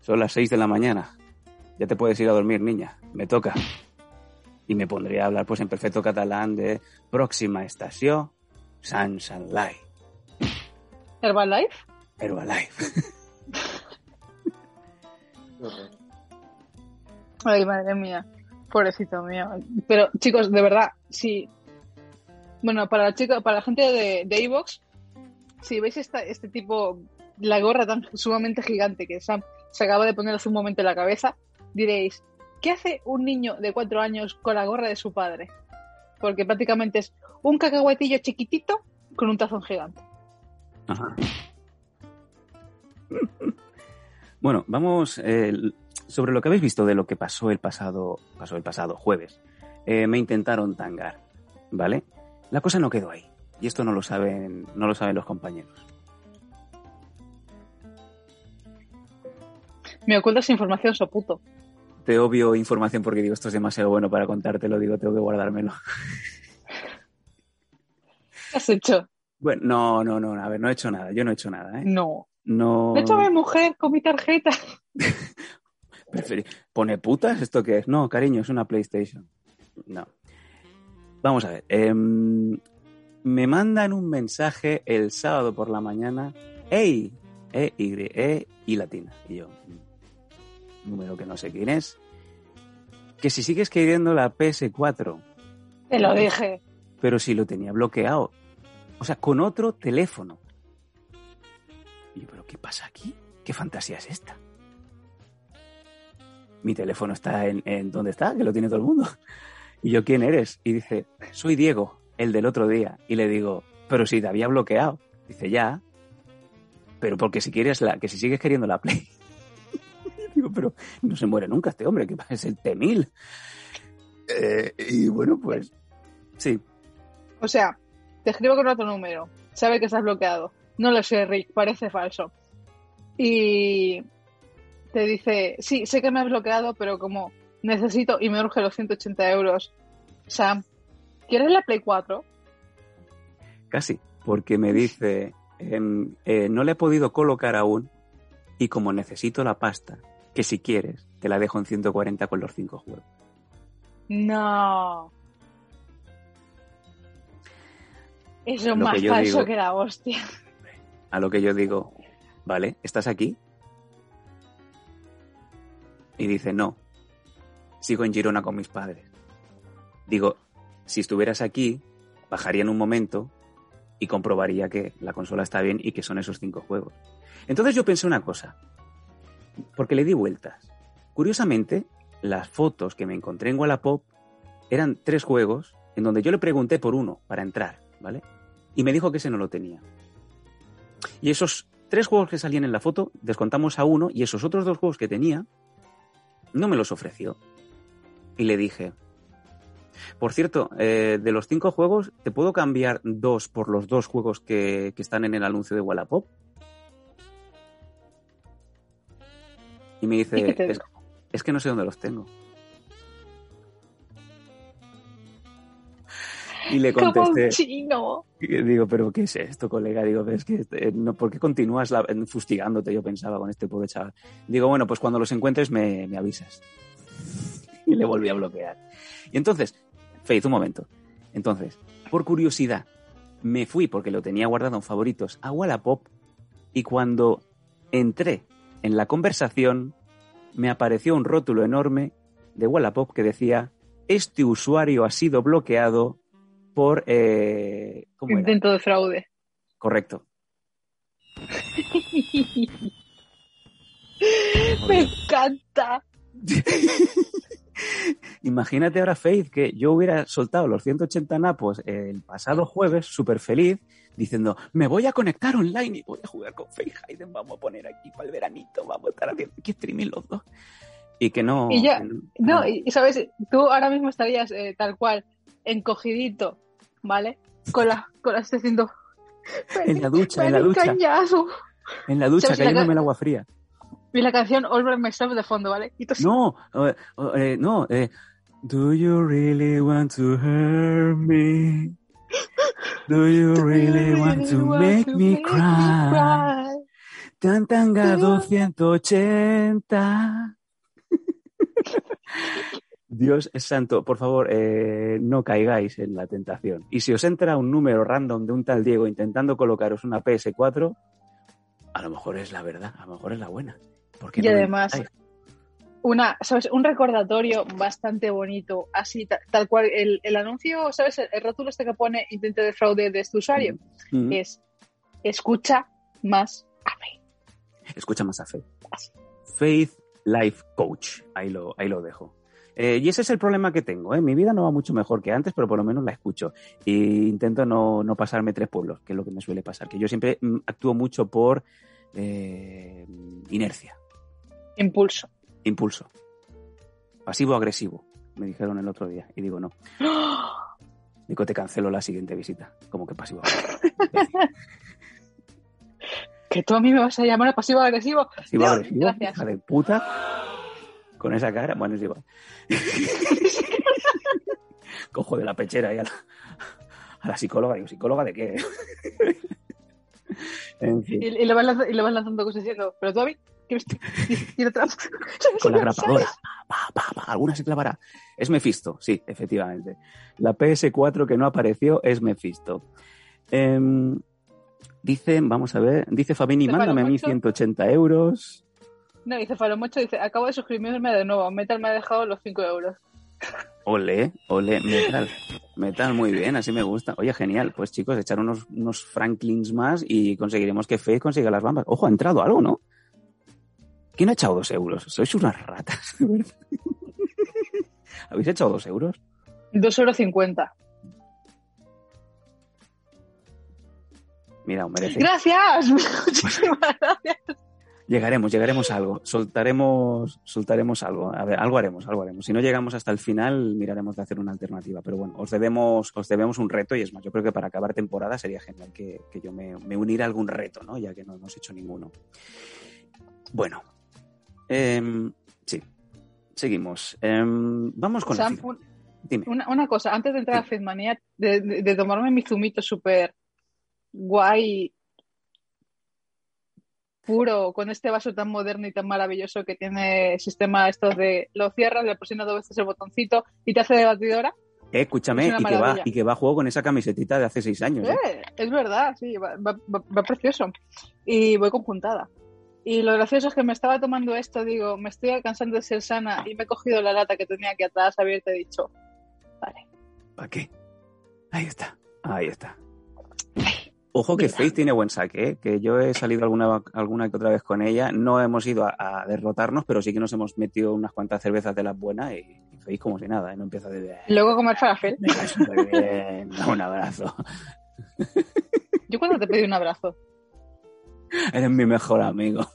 Speaker 3: son las 6 de la mañana. Ya te puedes ir a dormir, niña. Me toca. Y me pondría a hablar pues en perfecto catalán de próxima estación, San Sanlai,
Speaker 4: ¿Herbalife?
Speaker 3: Herbalife. (laughs)
Speaker 4: Ay, madre mía. Pobrecito mío. Pero, chicos, de verdad, sí. Bueno, para la chica, para la gente de, de Evox, si veis este tipo, la gorra tan sumamente gigante que Sam se acaba de poner hace un momento en la cabeza, diréis, ¿qué hace un niño de cuatro años con la gorra de su padre? Porque prácticamente es un cacahuetillo chiquitito con un tazón gigante.
Speaker 3: Ajá. Bueno, vamos eh, sobre lo que habéis visto de lo que pasó el pasado, pasó el pasado jueves. Eh, me intentaron tangar, ¿vale? La cosa no quedó ahí. Y esto no lo saben, no lo saben los compañeros.
Speaker 4: Me ocultas información, soputo.
Speaker 3: Te obvio información porque digo, esto es demasiado bueno para contártelo, digo, tengo que guardármelo.
Speaker 4: ¿Qué has hecho?
Speaker 3: Bueno, no, no, no, a ver, no he hecho nada, yo no he hecho nada, ¿eh?
Speaker 4: No.
Speaker 3: No.
Speaker 4: De hecho, mi mujer con mi tarjeta. (laughs)
Speaker 3: ¿Pone putas? ¿Esto qué es? No, cariño, es una PlayStation. No. Vamos a ver. em, me mandan un mensaje el sábado por la mañana. ¡Ey! E, Y, E, y latina. Y yo, mm, número que no sé quién es. Que si sigues queriendo la PS4,
Speaker 4: Te lo dije.
Speaker 3: pero si lo tenía bloqueado. O sea, con otro teléfono. Y yo, ¿pero qué pasa aquí? ¿Qué fantasía es esta? Mi teléfono está en, en ¿dónde está? Que lo tiene todo el mundo. (laughs) Y yo, ¿quién eres? Y dice, soy Diego, el del otro día. Y le digo, pero si te había bloqueado. Dice, ya. Pero porque si quieres la, que si sigues queriendo la Play. (laughs) Digo, pero no se muere nunca este hombre, que es el T-1000. Eh, y bueno, pues sí,
Speaker 4: O sea, te escribo con otro número. Sabe que estás bloqueado. No lo sé, Rick, parece falso. Y te dice, sí, sé que me has bloqueado, pero como necesito y me urge los 180 euros, Sam, ¿quieres la Play 4?
Speaker 3: Casi, porque me dice, em, eh, no le he podido colocar aún y como necesito la pasta, que si quieres, te la dejo en 140 con los cinco juegos.
Speaker 4: No. Eso es
Speaker 3: que
Speaker 4: más falso
Speaker 3: digo.
Speaker 4: que la hostia.
Speaker 3: A lo que yo digo, vale, ¿estás aquí? Y dice, no, sigo en Girona con mis padres. Digo, si estuvieras aquí, bajaría en un momento y comprobaría que la consola está bien y que son esos cinco juegos. Entonces yo pensé una cosa, porque le di vueltas. Curiosamente, las fotos que me encontré en Wallapop eran tres juegos en donde yo le pregunté por uno para entrar, ¿vale? Y me dijo que ese no lo tenía. Y esos tres juegos que salían en la foto, descontamos a uno y esos otros dos juegos que tenía, no me los ofreció. Y le dije, por cierto, eh, de los cinco juegos, ¿te puedo cambiar dos por los dos juegos que, que están en el anuncio de Wallapop? Y me dice,
Speaker 4: ¿Y qué te
Speaker 3: es, es que no sé dónde los tengo. Y le contesté,
Speaker 4: chino.
Speaker 3: y digo, pero ¿qué es esto, colega? Digo, es que eh, no, ¿por qué continúas la- fustigándote? Yo pensaba con este pobre chaval. Digo, bueno, pues cuando los encuentres me, me avisas. Y le volví a bloquear. Y entonces, Faith, un momento. Entonces, por curiosidad, me fui porque lo tenía guardado en favoritos a Wallapop y cuando entré en la conversación me apareció un rótulo enorme de Wallapop que decía este usuario ha sido bloqueado por eh, ¿cómo era?
Speaker 4: Intento de fraude.
Speaker 3: Correcto. (laughs)
Speaker 4: Me encanta. (laughs)
Speaker 3: Imagínate ahora, Faith, que yo hubiera soltado los 180 napos el pasado jueves, súper feliz, diciendo, me voy a conectar online y voy a jugar con Faith Hayden, vamos a poner aquí para el veranito, vamos a estar haciendo aquí streaming los dos. Y que no...
Speaker 4: Y ya-
Speaker 3: que
Speaker 4: No, y sabes, tú ahora mismo estarías eh, tal cual, encogidito, ¿vale? Con la, con la haciendo.
Speaker 3: En la ducha, en la ducha.
Speaker 4: Cañazo.
Speaker 3: en la ducha,
Speaker 4: ¿sabes la
Speaker 3: cayéndome
Speaker 4: ca-
Speaker 3: el agua fría.
Speaker 4: Y la canción All by Myself de fondo, ¿vale? Y
Speaker 3: No, eh, eh, no, eh, Do you really want to hurt me? Do you really want to make me cry? Tan tanga 280. Dios es santo, por favor, eh, no caigáis en la tentación. Y si os entra un número random de un tal Diego intentando colocaros una PS4, a lo mejor es la verdad, a lo mejor es la buena. ¿Por qué
Speaker 4: Y
Speaker 3: no
Speaker 4: además, una, ¿sabes? Un recordatorio bastante bonito, así, ta- tal cual, el, el anuncio, ¿sabes? El, el rótulo este que pone intento de fraude de este usuario
Speaker 3: Mm.
Speaker 4: es escucha más a Faith.
Speaker 3: Escucha más a Faith.
Speaker 4: Así.
Speaker 3: Faith Life Coach. Ahí lo, ahí lo dejo. Eh, y ese es el problema que tengo. ¿eh? Mi vida no va mucho mejor que antes, pero por lo menos la escucho. Y intento no, no pasarme tres pueblos, que es lo que me suele pasar. Que yo siempre mm, actúo mucho por eh, inercia,
Speaker 4: Impulso.
Speaker 3: impulso. Pasivo-agresivo, me dijeron el otro día. Y digo, no. (gasps) Digo, te cancelo la siguiente visita. Como que pasivo (laughs)
Speaker 4: Que tú a mí me vas a llamar a pasivo agresivo.
Speaker 3: Pasivo
Speaker 4: Dios,
Speaker 3: agresivo,
Speaker 4: gracias.
Speaker 3: hija de puta. Con esa cara, bueno, es igual. (laughs) Cojo de la pechera y a la, a la psicóloga. Digo, ¿psicóloga de qué? (laughs) en fin,
Speaker 4: Y, y le vas lanzando, y le vas lanzando cosas diciendo, pero tú a mí, (laughs)
Speaker 3: con la grapadora. Pa, pa, pa, alguna se clavará. Es Mephisto, sí, efectivamente. La PS4 que no apareció es Mephisto. Em, dice, vamos a ver, dice Fabini, mándame a mí
Speaker 4: paro, macho.
Speaker 3: 180 euros.
Speaker 4: No, dice Falomocho, dice, acabo de suscribirme de nuevo. Metal me ha dejado los 5 euros. (laughs)
Speaker 3: Ole, ole, metal. Metal, muy bien, así me gusta. Oye, genial. Pues chicos, echar unos, unos Franklins más y conseguiremos que Faith consiga las bambas. Ojo, ha entrado algo, ¿no? ¿Quién ha echado dos euros? Sois unas ratas, de verdad. (laughs) ¿Habéis echado dos euros?
Speaker 4: 2,50 euros.
Speaker 3: Mira, os merece.
Speaker 4: ¡Gracias! (laughs) Muchísimas (laughs) gracias.
Speaker 3: Llegaremos, llegaremos a algo. Soltaremos, soltaremos algo. A ver, algo haremos, algo haremos. Si no llegamos hasta el final, miraremos de hacer una alternativa. Pero bueno, os debemos, os debemos un reto y es más, yo creo que para acabar temporada sería genial que, que yo me, me uniera a algún reto, ¿no? Ya que no hemos hecho ninguno. Bueno, em, sí, seguimos. Em, vamos con
Speaker 4: Sam,
Speaker 3: la
Speaker 4: un-
Speaker 3: Dime.
Speaker 4: una, una cosa, antes de entrar a Fitmanía, de, de- de tomarme mi zumito súper guay, puro, con este vaso tan moderno y tan maravilloso que tiene el sistema estos de lo cierras, le presionas dos veces el botoncito y te hace de batidora.
Speaker 3: Eh, escúchame,
Speaker 4: Es
Speaker 3: y que, va, y que va a juego con esa camisetita de hace seis años. ¿eh?
Speaker 4: Eh, es verdad, sí, va, va- va- va precioso. Y voy conjuntada. Y lo gracioso es que me estaba tomando esto, digo, me estoy cansando de ser sana y me he cogido la lata que tenía aquí atrás abierta y he dicho, vale,
Speaker 3: ¿Para qué? Ahí está, ahí está. Ojo que
Speaker 4: Mira.
Speaker 3: Faith tiene buen saque, ¿eh? que yo he salido alguna, alguna que otra vez con ella. No hemos ido a, a derrotarnos, pero sí que nos hemos metido unas cuantas cervezas de las buenas y, y Faith como si nada, ¿eh? no empieza de...
Speaker 4: luego comer falafel.
Speaker 3: Me bien, un abrazo.
Speaker 4: Yo cuando te pedí un abrazo. (laughs)
Speaker 3: Eres mi mejor amigo.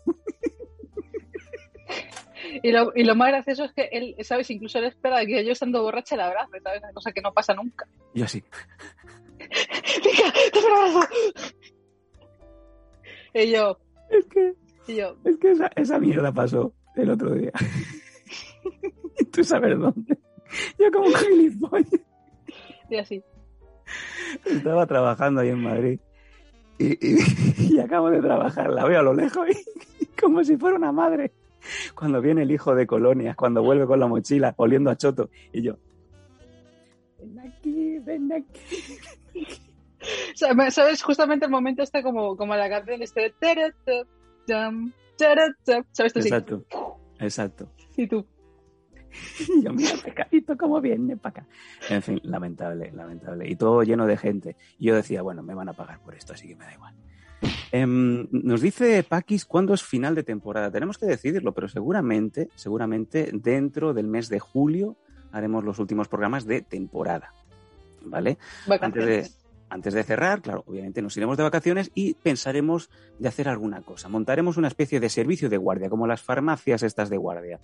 Speaker 4: Y lo, y lo más gracioso es que él, ¿sabes? Incluso él espera que yo estando borracha le abrace, ¿sabes? Una cosa que no pasa nunca.
Speaker 3: Yo así. (laughs)
Speaker 4: ¡Venga, dame un abrazo! Y yo,
Speaker 3: Es que,
Speaker 4: y yo,
Speaker 3: es que esa, esa mierda pasó el otro día. (laughs) y tú sabes dónde. Yo como gilipollas.
Speaker 4: y así.
Speaker 3: Estaba trabajando ahí en Madrid (laughs) y, acabo de trabajar, la veo a lo lejos y, como si fuera una madre. Cuando viene el hijo de colonias, cuando vuelve con la mochila, oliendo a choto, y yo, ven aquí, ven aquí. (laughs)
Speaker 4: ¿Sabes? Justamente el momento este como, como la canción este... ¿Sabes?
Speaker 3: Exacto, exacto.
Speaker 4: Y tú. (laughs)
Speaker 3: Yo, mira, pescadito, cómo viene para acá. En fin, lamentable, lamentable. Y todo lleno de gente. Y yo decía, bueno, me van a pagar por esto, así que me da igual. Em, nos dice Paquis cuándo es final de temporada. Tenemos que decidirlo, pero seguramente, seguramente dentro del mes de julio haremos los últimos programas de temporada. ¿Vale? Antes de, antes de cerrar, claro, obviamente nos iremos de vacaciones y pensaremos de hacer alguna cosa. Montaremos una especie de servicio de guardia, como las farmacias estas de guardia.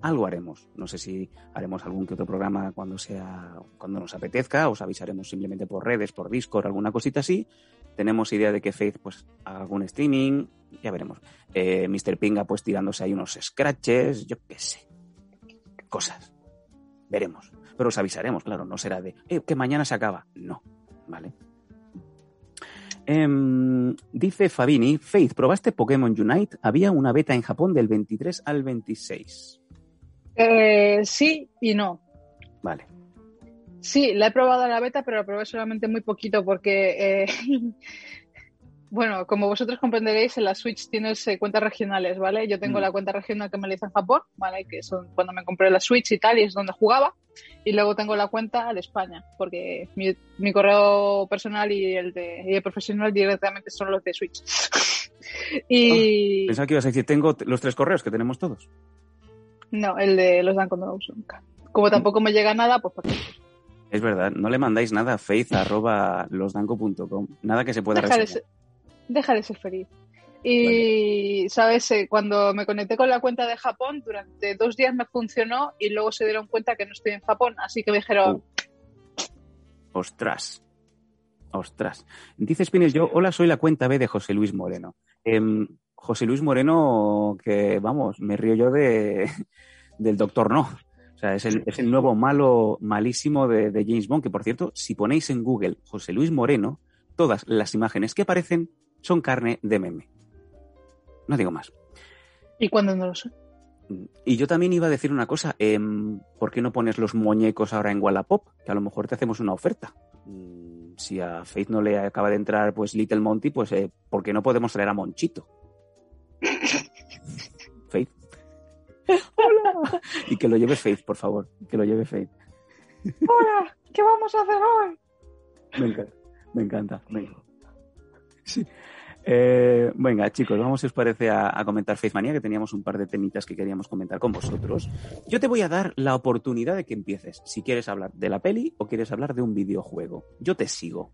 Speaker 3: Algo haremos. No sé si haremos algún que otro programa cuando sea, cuando nos apetezca, os avisaremos simplemente por redes, por Discord, alguna cosita así. Tenemos idea de que Faith pues haga algún streaming, ya veremos. Eh, Mr. Pinga pues tirándose ahí unos scratches, yo qué sé. Cosas. Veremos. Pero os avisaremos, claro, no será de eh, que mañana se acaba. No, ¿vale? Em, dice Fabini, Faith, ¿probaste Pokémon Unite? Había una beta en Japón del 23 al 26.
Speaker 4: Eh, sí y no.
Speaker 3: Vale.
Speaker 4: Sí, la he probado en la beta, pero la probé solamente muy poquito porque, eh, (laughs) bueno, como vosotros comprenderéis, en la Switch tienes eh, cuentas regionales, ¿vale? Yo tengo
Speaker 3: Mm.
Speaker 4: la cuenta regional que me la hice en Japón, ¿vale? Que son cuando me compré la Switch y tal, y es donde jugaba. Y luego tengo la cuenta de España, porque mi, mi correo personal y el, de, y el profesional directamente son los de Switch. (laughs) y
Speaker 3: Pensaba que ibas a decir, tengo los tres correos que tenemos todos.
Speaker 4: no, el de los Dan cuando no uso nunca. Como tampoco me llega nada, pues ¿para qué?
Speaker 3: Es verdad, no le mandáis nada a faith.losdanco.com. Nada que se pueda resolver.
Speaker 4: Deja de ser feliz. Y, ¿sabes? Eh, Cuando me conecté con la cuenta de Japón, durante dos días me funcionó y luego se dieron cuenta que no estoy en Japón. Así que me dijeron,
Speaker 3: Uh. Ostras. Ostras. Dice Spinel yo, hola, soy la cuenta B de José Luis Moreno. Em, José Luis Moreno, que vamos, me río yo de (laughs) del Doctor No. O sea, es el, es el nuevo malo, malísimo de, de James Bond, que por cierto, si ponéis en Google José Luis Moreno, todas las imágenes que aparecen son carne de meme. No digo más.
Speaker 4: ¿y cuándo no lo sé?
Speaker 3: Y yo también iba a decir una cosa, em, ¿por qué no pones los muñecos ahora en Wallapop? Que a lo mejor te hacemos una oferta. Mm, Si a Faith no le acaba de entrar pues Little Monty, pues eh, ¿por qué no podemos traer a Monchito? (laughs) Faith. Hola. Y que lo lleve Faith, por favor. Que lo lleve Faith.
Speaker 4: Hola, ¿qué vamos a hacer hoy?
Speaker 3: Me encanta. Me encanta. Sí. Eh, venga, chicos, vamos, si os parece, a, comentar Faith Manía, que teníamos un par de temitas que queríamos comentar con vosotros. Yo te voy a dar la oportunidad de que empieces. Si quieres hablar de la peli o quieres hablar de un videojuego. Yo te sigo.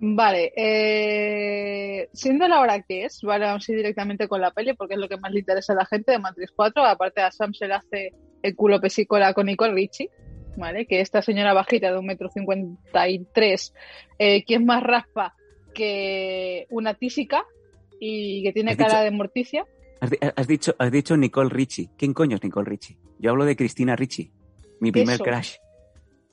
Speaker 4: Vale, eh, siendo la hora que es, vale, vamos a ir directamente con la peli porque es lo que más le interesa a la gente de Matrix 4. Aparte a Sam se le hace el culo pesicola con Nicole Richie, ¿vale? Que esta señora bajita de un metro cincuenta y tres, eh, que es más raspa que una tísica y que tiene
Speaker 3: ¿Has
Speaker 4: cara
Speaker 3: dicho-
Speaker 4: de morticia.
Speaker 3: Has, di- has dicho, has dicho Nicole Richie. ¿Quién coño es Nicole Richie? Yo hablo de Cristina Richie. Mi primer
Speaker 4: Eso.
Speaker 3: crush.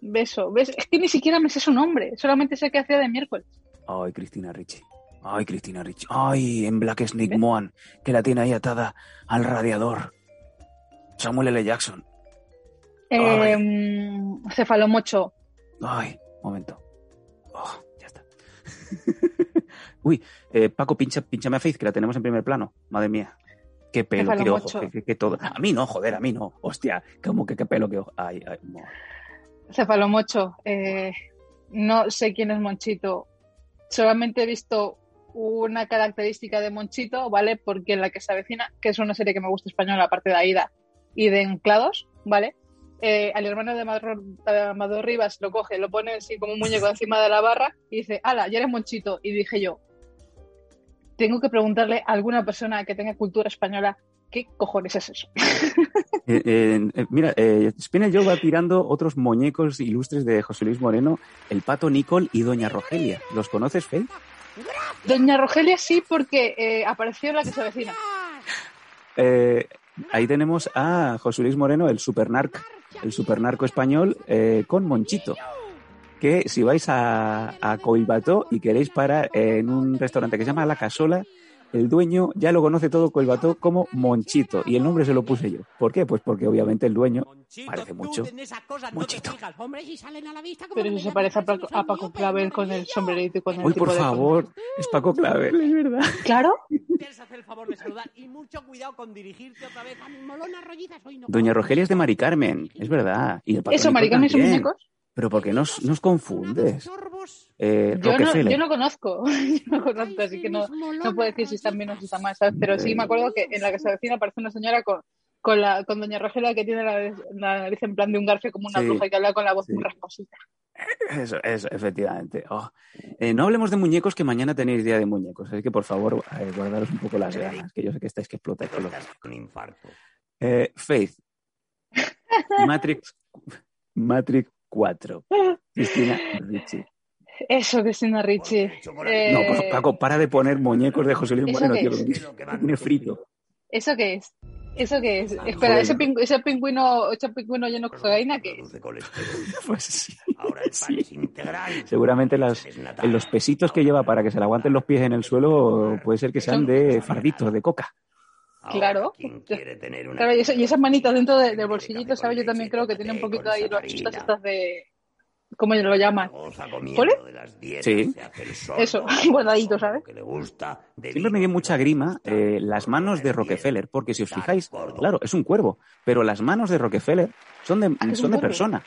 Speaker 4: Beso, ¿ves? Es que ni siquiera me sé su nombre, solamente sé que hacía de miércoles.
Speaker 3: Ay, Cristina Richie. Ay, Cristina Richie. Ay, en Black Snake. Moan, que la tiene ahí atada al radiador. Samuel L. Jackson.
Speaker 4: Eh, cefalomocho.
Speaker 3: Ay, momento. Oh. (laughs) Uy, eh, Paco, pincha, pinchame a Faith, que la tenemos en primer plano. Madre mía. Qué pelo, qué ojo, qué, todo. A mí no, joder, a mí no. Hostia, como que qué pelo, qué ojo. Ay, ay, no.
Speaker 4: Cefalomocho. Eh, no sé quién es Monchito. Solamente he visto una característica de Monchito, ¿vale? Porque en la que se avecina, que es una serie que me gusta española, aparte de Aida y de Enclados, ¿vale? Eh, al hermano de Amador, Rivas lo coge, lo pone así como un muñeco encima de la barra y dice, ¡Hala, ya eres Monchito! Y dije yo, tengo que preguntarle a alguna persona que tenga cultura española qué cojones es eso. (laughs)
Speaker 3: Eh, eh, mira, eh, Spinel Joe va tirando otros muñecos ilustres de José Luis Moreno, el pato Nicole y Doña Rogelia. ¿Los conoces, Faith?
Speaker 4: Doña Rogelia sí, porque apareció en la que se avecina.
Speaker 3: Ahí tenemos a José Luis Moreno, el supernarco, el supernarco español, eh, con Monchito. Que si vais a, a Coilbató y queréis parar en un restaurante que se llama La Casola, el dueño ya lo conoce todo Coilbató como Monchito. Y el nombre se lo puse yo. ¿Por qué? Pues porque obviamente el dueño parece mucho. Monchito.
Speaker 4: Pero si se parece a Paco, a Paco Clavel con el sombrerito y con el
Speaker 3: Uy,
Speaker 4: tipo
Speaker 3: por
Speaker 4: de
Speaker 3: favor, es Paco Clavel, es verdad.
Speaker 4: Claro.
Speaker 2: hacer el favor de saludar y mucho cuidado con dirigirte otra vez a mis molonas rollitas hoy no.
Speaker 3: Doña Rogelia es de Mari Carmen, es verdad. Y
Speaker 4: Eso, y sus
Speaker 3: también.
Speaker 4: muñecos.
Speaker 3: Pero ¿por qué nos, nos confundes? Eh,
Speaker 4: Yo no, yo no conozco, (laughs) yo no conozco, así que no, no puedo decir si están bien o si están mal, ¿sabes? Pero sí me acuerdo que en la que se avecina aparece una señora con, con, la, con Doña Rogelia que tiene la, la nariz en plan de un garfio como una
Speaker 3: Sí,
Speaker 4: bruja y que habla con la voz
Speaker 3: sí.
Speaker 4: muy rasposita.
Speaker 3: Eso, eso, efectivamente. Oh. Eh, no hablemos de muñecos, que mañana tenéis día de muñecos. Así que, por favor, eh, guardaros un poco las ganas, que yo sé que estáis que explotáis con los
Speaker 2: Con infarto.
Speaker 3: Eh, Faith. (laughs) Matrix, Matrix 4. Cristina Ricci.
Speaker 4: Eso, Cristina Ricci. Eh,
Speaker 3: No, Paco, para de poner muñecos de José Luis
Speaker 4: ¿Eso
Speaker 3: Moreno, tío. tienes frito.
Speaker 4: ¿Eso qué es? ¿Eso qué es? Espera,
Speaker 3: Joder.
Speaker 4: ese, pingü- ese pingüino, ese pingüino lleno de cocaína, ¿qué es? (laughs)
Speaker 3: Pues sí.
Speaker 2: Ahora el pan
Speaker 3: Sí.
Speaker 2: es integral.
Speaker 3: Seguramente las, en los pesitos que lleva para que se le aguanten los pies en el suelo puede ser que sean de farditos de coca.
Speaker 4: Claro.
Speaker 2: ¿Quién quiere tener una
Speaker 4: Claro, y, esas manitas dentro de- del bolsillito, ¿sabes? Yo también creo que tiene un poquito ahí las chistas estas de... ¿Cómo lo llaman? ¿Pole?
Speaker 3: Sí.
Speaker 4: Eso, (laughs) guardadito, ¿sabes?
Speaker 3: Siempre me dio mucha grima eh, las manos de Rockefeller, porque si os fijáis, claro, es un cuervo, pero las manos de Rockefeller son de,
Speaker 4: Ah,
Speaker 3: son de persona.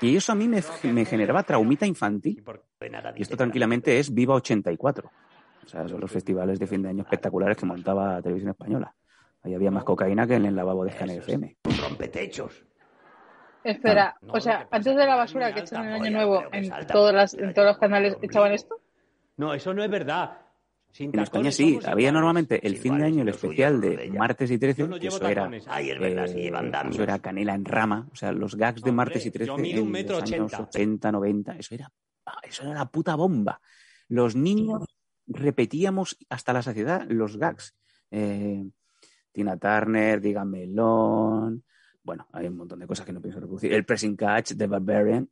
Speaker 3: Y eso a mí me, me generaba traumita infantil. Y esto tranquilamente es Viva 84. O sea, son los festivales de fin de año espectaculares que montaba Televisión Española. Ahí había más cocaína que en el lavabo de Scanner FM.
Speaker 2: rompetechos.
Speaker 4: Espera,
Speaker 2: No,
Speaker 4: o sea, antes
Speaker 2: es
Speaker 4: de la basura que echan en el año nuevo, en, todas las, todos los canales echaban esto.
Speaker 2: No, eso no es verdad. Sin
Speaker 3: En España sí, había normalmente el
Speaker 2: Sí,
Speaker 3: fin de año el especial de martes y 13,
Speaker 2: Yo no
Speaker 3: que eso era.
Speaker 2: Ay, es verdad, sí,
Speaker 3: eh, eso era canela en rama, o sea, los gags de martes y
Speaker 2: yo
Speaker 3: 13
Speaker 2: mido un
Speaker 3: en
Speaker 2: metro
Speaker 3: los años
Speaker 2: ochenta.
Speaker 3: 80, 90, eso era, eso era la puta bomba. Los niños repetíamos hasta la saciedad los gags. Eh, Tina Turner, Dígamelón, bueno, hay un montón de cosas que no pienso reproducir. El Pressing Catch de Barbarian.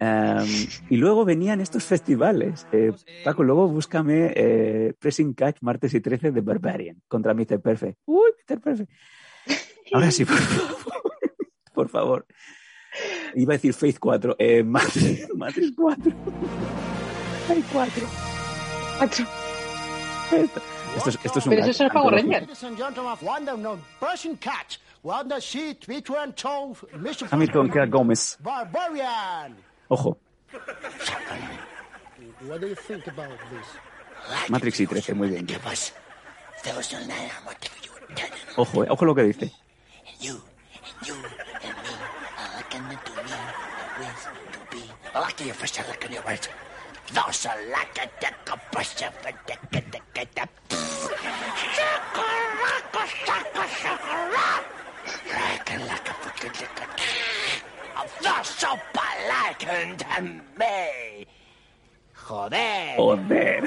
Speaker 3: Um, y luego venían estos festivales. Eh, Paco, luego búscame eh, Pressing Catch martes y 13 de Barbarian contra Mr. Perfect. Uy, Mr. Perfect. Ahora sí, por favor. (laughs) por favor. Iba a decir Faith 4. Eh, (laughs) Matrix, Matrix 4. Faith 4.
Speaker 4: Macho,
Speaker 3: Esto, esto es, esto es un
Speaker 4: Pero eso es el Power. Ranger.
Speaker 6: And gentlemen, one of the Persian cat, one that she between told Mr.
Speaker 3: Hamilton K. Gómez.
Speaker 6: Barbarian.
Speaker 3: Ojo,
Speaker 6: What do you think about this?
Speaker 3: Matrix y 13, muy bien. Ojo, eh, ojo lo que dice.
Speaker 2: Joder.
Speaker 3: Joder.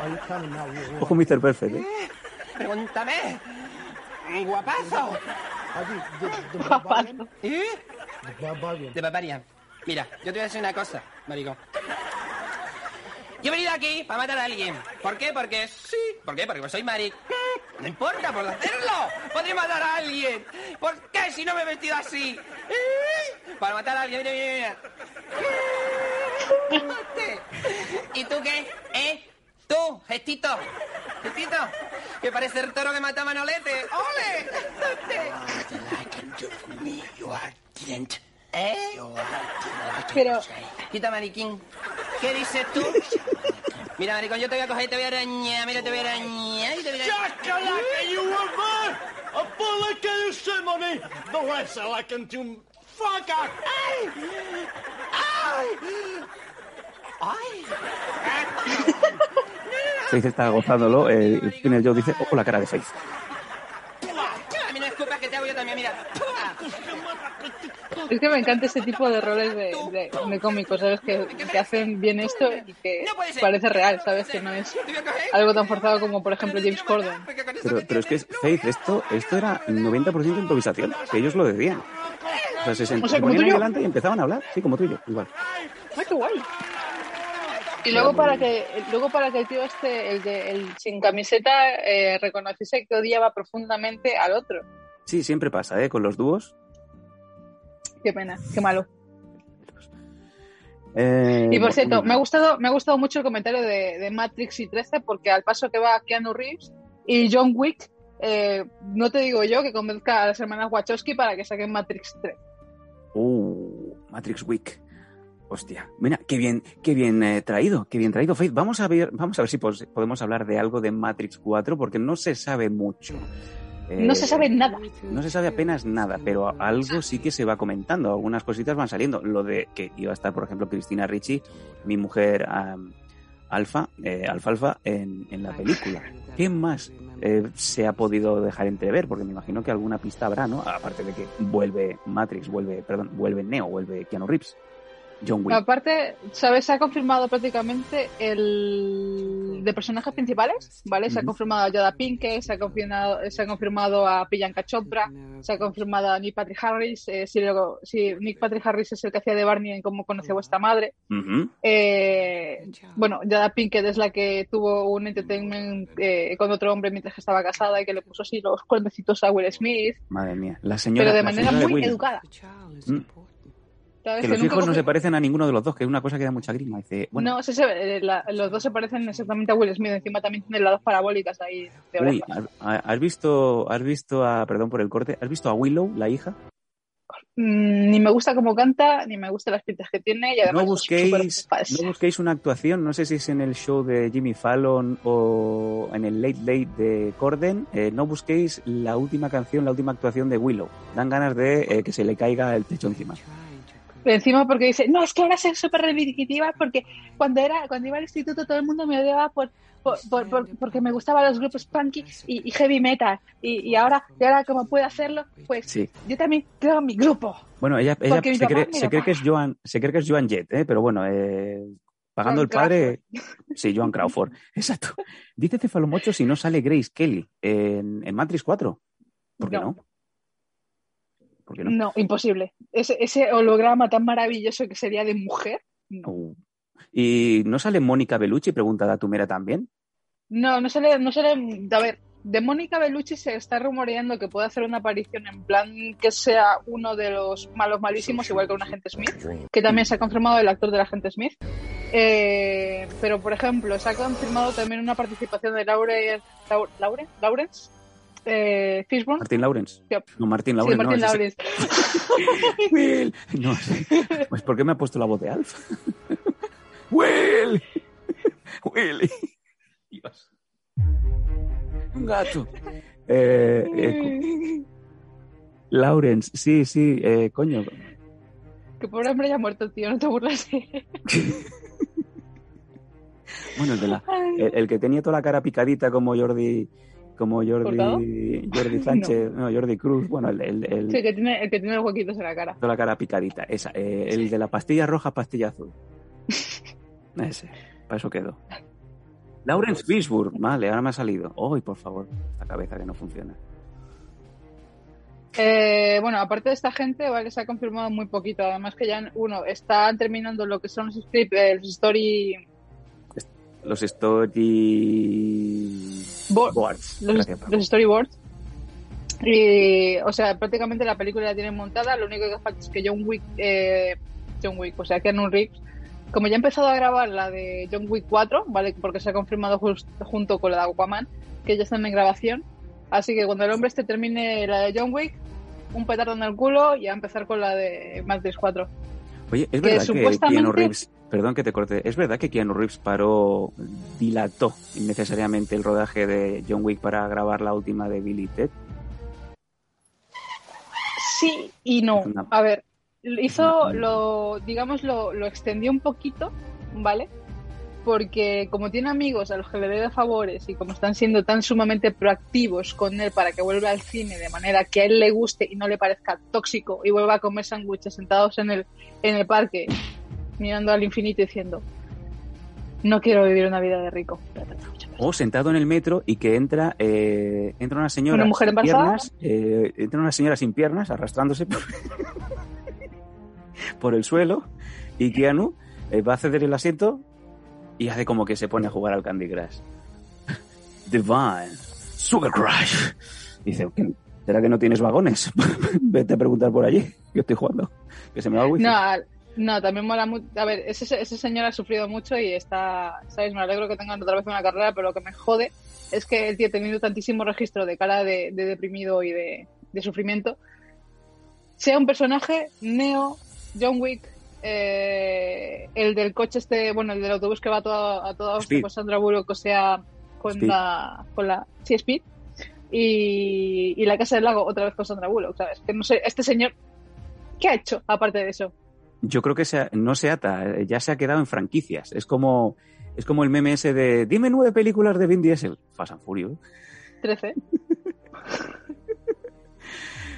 Speaker 6: Are you coming now? You- you-
Speaker 3: Ojo, Mr. Perfect. ¿eh?
Speaker 2: Pregúntame. Guapazo.
Speaker 6: Are barbarian?
Speaker 2: ¿Eh? De barbaria. Mira, yo te voy a decir una cosa, maricón. Yo he venido aquí para matar a alguien. ¿Por qué? Porque sí. ¿Por qué? Porque soy maric. No importa por hacerlo. Podría matar a alguien. ¿Por qué si no me he vestido así? ¿Eh? Para matar a alguien. Mira, mira, mira. ¿Y tú qué? ¿Eh? Tú, gestito. Gestito. Que parece el toro que mata a Manolete. ¡Ole! ¿Eh?
Speaker 4: pero
Speaker 2: Quita, mariquín. ¿Qué dices tú? Mira, maricón, yo te voy a coger y te voy a arañar. Mira, te voy a arañar y te voy a arañar.
Speaker 6: you were there! A bullet can you say money? The rest I like him to fuck out!
Speaker 2: ¡Ay! ¡Ay!
Speaker 3: Faith está gozándolo. Eh, Spinner Joe dice, ojo la cara de Faith.
Speaker 2: A mí no escupas que te hago yo también, mira.
Speaker 4: Es que me encanta este tipo de roles de, de, de cómicos, ¿sabes? Que, que hacen bien esto y que parece real, ¿sabes? Que no es algo tan forzado como, por ejemplo, James Corden.
Speaker 3: Pero, pero es que, Faith, esto, esto era 90% improvisación, que ellos lo decían. O sea, se, sent-
Speaker 4: O sea,
Speaker 3: se ponían delante y empezaban a hablar. Sí, como tú y yo, igual.
Speaker 4: ¡Ay, qué guay! Y luego para que luego para que el tío este, el de el sin camiseta, eh, reconociese que odiaba profundamente al otro.
Speaker 3: Sí, siempre pasa, ¿eh? Con los dúos.
Speaker 4: Qué pena, qué malo.
Speaker 3: Eh,
Speaker 4: Y por cierto, me ha gustado, me ha gustado mucho el comentario de, de Matrix y 13 porque al paso que va Keanu Reeves y John Wick, eh, no te digo yo que convenzca a las hermanas Wachowski para que saquen Matrix 3.
Speaker 3: Uh, Matrix Week. Hostia, mira, qué bien, qué bien eh, traído, qué bien traído, Faith. Vamos a ver, vamos a ver si podemos hablar de algo de Matrix 4, porque no se sabe mucho. Eh,
Speaker 4: No se sabe nada.
Speaker 3: No se sabe apenas nada, pero algo sí que se va comentando, algunas cositas van saliendo. Lo de que iba a estar, por ejemplo, Cristina Ricci, mi mujer Alfa, eh, Alfalfa, en, en la película. ¿Qué más eh, se ha podido dejar entrever? Porque me imagino que alguna pista habrá, ¿no? Aparte de que vuelve Matrix, vuelve, perdón, vuelve Neo, vuelve Keanu Reeves, John Wick.
Speaker 4: Aparte, ¿sabes? Se ha confirmado prácticamente el de personajes principales, ¿vale? Se ha confirmado a Yoda Pinkett, se ha confirmado, se ha confirmado a Priyanka Chopra, se ha confirmado a Nick Patrick Harris. eh, si, luego- si Nick Patrick Harris es el que hacía de Barney en Cómo conoce a vuestra madre. Eh, bueno, Yoda Pinkett es la que tuvo un entertainment eh, con otro hombre mientras que estaba casada y que le puso así los cuernecitos a Will Smith,
Speaker 3: Madre mía, la señora.
Speaker 4: pero de manera muy educada.
Speaker 3: Mm. Que los hijos no se parecen a ninguno de los dos, que es una cosa que da mucha grima. Dice, bueno,
Speaker 4: No, sí, sí, eh, la- los dos se parecen exactamente a Will Smith. Encima también tiene las dos parabólicas ahí de
Speaker 3: uy. ¿has- ¿has visto, has visto a, perdón por el corte, has visto a Willow, la hija?
Speaker 4: mm, ni me gusta cómo canta, ni me gustan las pintas que tiene y además
Speaker 3: No busquéis, no busquéis una actuación, no sé si es en el show de Jimmy Fallon o en el Late Late de Corden, eh, no busquéis la última canción, la última actuación de Willow. Dan ganas de eh, que se le caiga el techo encima.
Speaker 4: Encima porque dice, no, es que ahora soy súper repetitiva porque cuando era cuando iba al instituto todo el mundo me odiaba por, por, por- por- porque me gustaban los grupos punky y, y heavy metal y, y ahora y ahora como puedo hacerlo, pues
Speaker 3: Sí.
Speaker 4: yo también creo mi grupo.
Speaker 3: Bueno, ella, ella se, cree, se cree que es. Joan, se cree que es Joan Jett, ¿eh? pero bueno, eh, pagando
Speaker 4: Joan
Speaker 3: el padre, sí, Joan Crawford, (laughs) exacto. Dice Cefalomocho si no sale Grace Kelly en, en Matrix 4. ¿Por qué
Speaker 4: No.
Speaker 3: no? ¿Por qué no?
Speaker 4: No, imposible. Ese, ese holograma tan maravilloso que sería de mujer. No,
Speaker 3: Uh. ¿Y no sale Mónica Bellucci? Pregunta Datumera también.
Speaker 4: no, no sale, no sale. A ver, de Mónica Bellucci se está rumoreando que puede hacer una aparición en plan que sea uno de los malos malísimos, igual que un agente Smith, que también se ha confirmado el actor del agente Smith. Eh, pero, por ejemplo, se ha confirmado también una participación de Laure, Laure, Laure Lawrence eh, Fishburne.
Speaker 3: Martin Lawrence.
Speaker 4: Yep.
Speaker 3: No, Martin
Speaker 4: Sí,
Speaker 3: Lawrence.
Speaker 4: Martin
Speaker 3: no, es-
Speaker 4: Lawrence. (laughs)
Speaker 3: Will. No sé. Pues ¿por qué me ha puesto la voz de Alf? (laughs) Will. Will. Dios. Un gato. Eh, eh, Lawrence, sí, sí, eh, coño.
Speaker 4: Que pobre hombre ya muerto, tío, no te burles. (laughs)
Speaker 3: Bueno, el, de la, el, el que tenía toda la cara picadita como Jordi, como. Jordi, (laughs) Jordi Sánchez, no. Jordi Cruz, bueno, el, el, el-
Speaker 4: Sí, que tiene, el que tiene los huequitos en la cara.
Speaker 3: la cara picadita, esa, eh, el de la pastilla roja, pastilla azul. (laughs) Ese, para eso quedó. (laughs) Lawrence Fishburne, vale, ahora me ha salido. Uy, por favor, esta cabeza que no funciona.
Speaker 4: Eh, bueno, aparte de esta gente, vale, se ha confirmado muy poquito. Además que ya, uno, están terminando lo que son los script, eh, los story
Speaker 3: Los story
Speaker 4: Bo-
Speaker 3: boards.
Speaker 4: los, los storyboards. Y, o sea, prácticamente la película la tienen montada. Lo único que falta es que John Wick, eh, John Wick, o sea, Keanu Reeves, como ya ha empezado a grabar la de John Wick 4, ¿vale? Porque se ha confirmado just- junto con la de Aquaman, que ya están en grabación. Así que cuando el hombre este termine la de John Wick, un petardo en el culo y a empezar con la de Matrix 4.
Speaker 3: Oye, es
Speaker 4: que
Speaker 3: verdad que
Speaker 4: supuestamente-
Speaker 3: Keanu Reeves, perdón que te corte, es verdad que Keanu Reeves paró, dilató innecesariamente el rodaje de John Wick para grabar la última de Billy Ted.
Speaker 4: Sí y no. A ver, hizo lo, digamos, lo, lo extendió un poquito, ¿vale? Porque como tiene amigos a los que le debe favores y como están siendo tan sumamente proactivos con él para que vuelva al cine de manera que a él le guste y no le parezca tóxico y vuelva a comer sándwiches sentados en el, en el parque mirando al infinito diciendo no quiero vivir una vida de rico.
Speaker 3: O sentado en el metro y que entra, eh, entra una señora
Speaker 4: ¿Una mujer
Speaker 3: sin
Speaker 4: embarazada?
Speaker 3: piernas, eh, entra una señora sin piernas arrastrándose por, (laughs) por el suelo y Keanu eh, va a ceder el asiento y hace como que se pone a jugar al Candy Crush. (laughs) Divine, Sugar Crush. Dice, "¿Qué? ¿será que no tienes vagones? (laughs) Vete a preguntar por allí, que estoy jugando. Que se me va el wifi.
Speaker 4: No, no, también mola mucho. A ver, ese, ese señor ha sufrido mucho y está, ¿sabes? Me alegro que tengan otra vez una carrera, pero lo que me jode es que el tío, teniendo tantísimo registro de cara de, de deprimido y de, de sufrimiento, sea un personaje neo, John Wick, eh, el del coche este, bueno, el del autobús que va a toda, a toda hostia con Sandra Bullock, o sea, con
Speaker 3: Speed.
Speaker 4: la, con la, sí, Speed, y, y la Casa del Lago otra vez con Sandra Bullock, ¿sabes? Que no sé, este señor, ¿qué ha hecho aparte de eso?
Speaker 3: Yo creo que se no se ata, eh, ya se ha quedado en franquicias. Es como, es como el meme ese de dime nueve películas de Vin Diesel. Fast and Furious.
Speaker 4: 13. (laughs)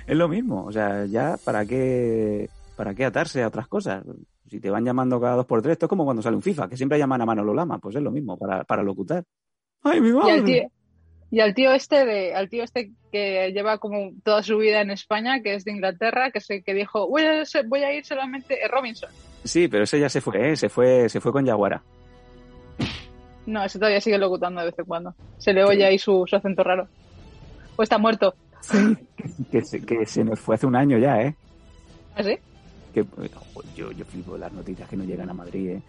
Speaker 3: Es lo mismo. O sea, ya para qué, para qué atarse a otras cosas. Si te van llamando cada dos por tres, esto es como cuando sale un FIFA, que siempre llaman a Manolo Lama, pues es lo mismo, para, para locutar. ¡Ay, mi madre!
Speaker 4: Y al tío este de, al tío este que lleva como toda su vida en España, que es de Inglaterra, que se, que dijo, voy a, voy a ir solamente eh, Robinson.
Speaker 3: Sí, pero ese ya se fue, ¿eh? se fue, se fue con Yaguara.
Speaker 4: No, ese todavía sigue locutando de vez en cuando. Se le oye ahí su, su acento raro. O está muerto.
Speaker 3: Que se, que se nos fue hace un año ya, ¿eh?
Speaker 4: ¿Así?
Speaker 3: Que, ojo, yo, yo flipo las noticias que no llegan a Madrid, ¿eh?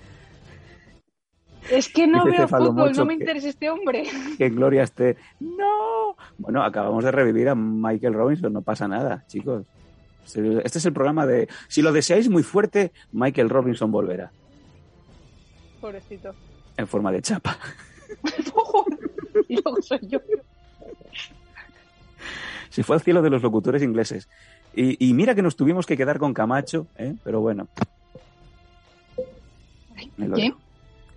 Speaker 4: Es que no veo fútbol, no me
Speaker 3: que-
Speaker 4: interesa este hombre. (laughs)
Speaker 3: que Gloria esté. ¡No! Bueno, acabamos de revivir a Michael Robinson, no pasa nada, chicos. Este es el programa de. Si lo deseáis muy fuerte, Michael Robinson volverá.
Speaker 4: Pobrecito.
Speaker 3: En forma de chapa. (laughs)
Speaker 4: y luego soy yo.
Speaker 3: Se fue al cielo de los locutores ingleses. Y, y mira que nos tuvimos que quedar con Camacho, ¿eh? pero bueno.
Speaker 4: ¿Quién?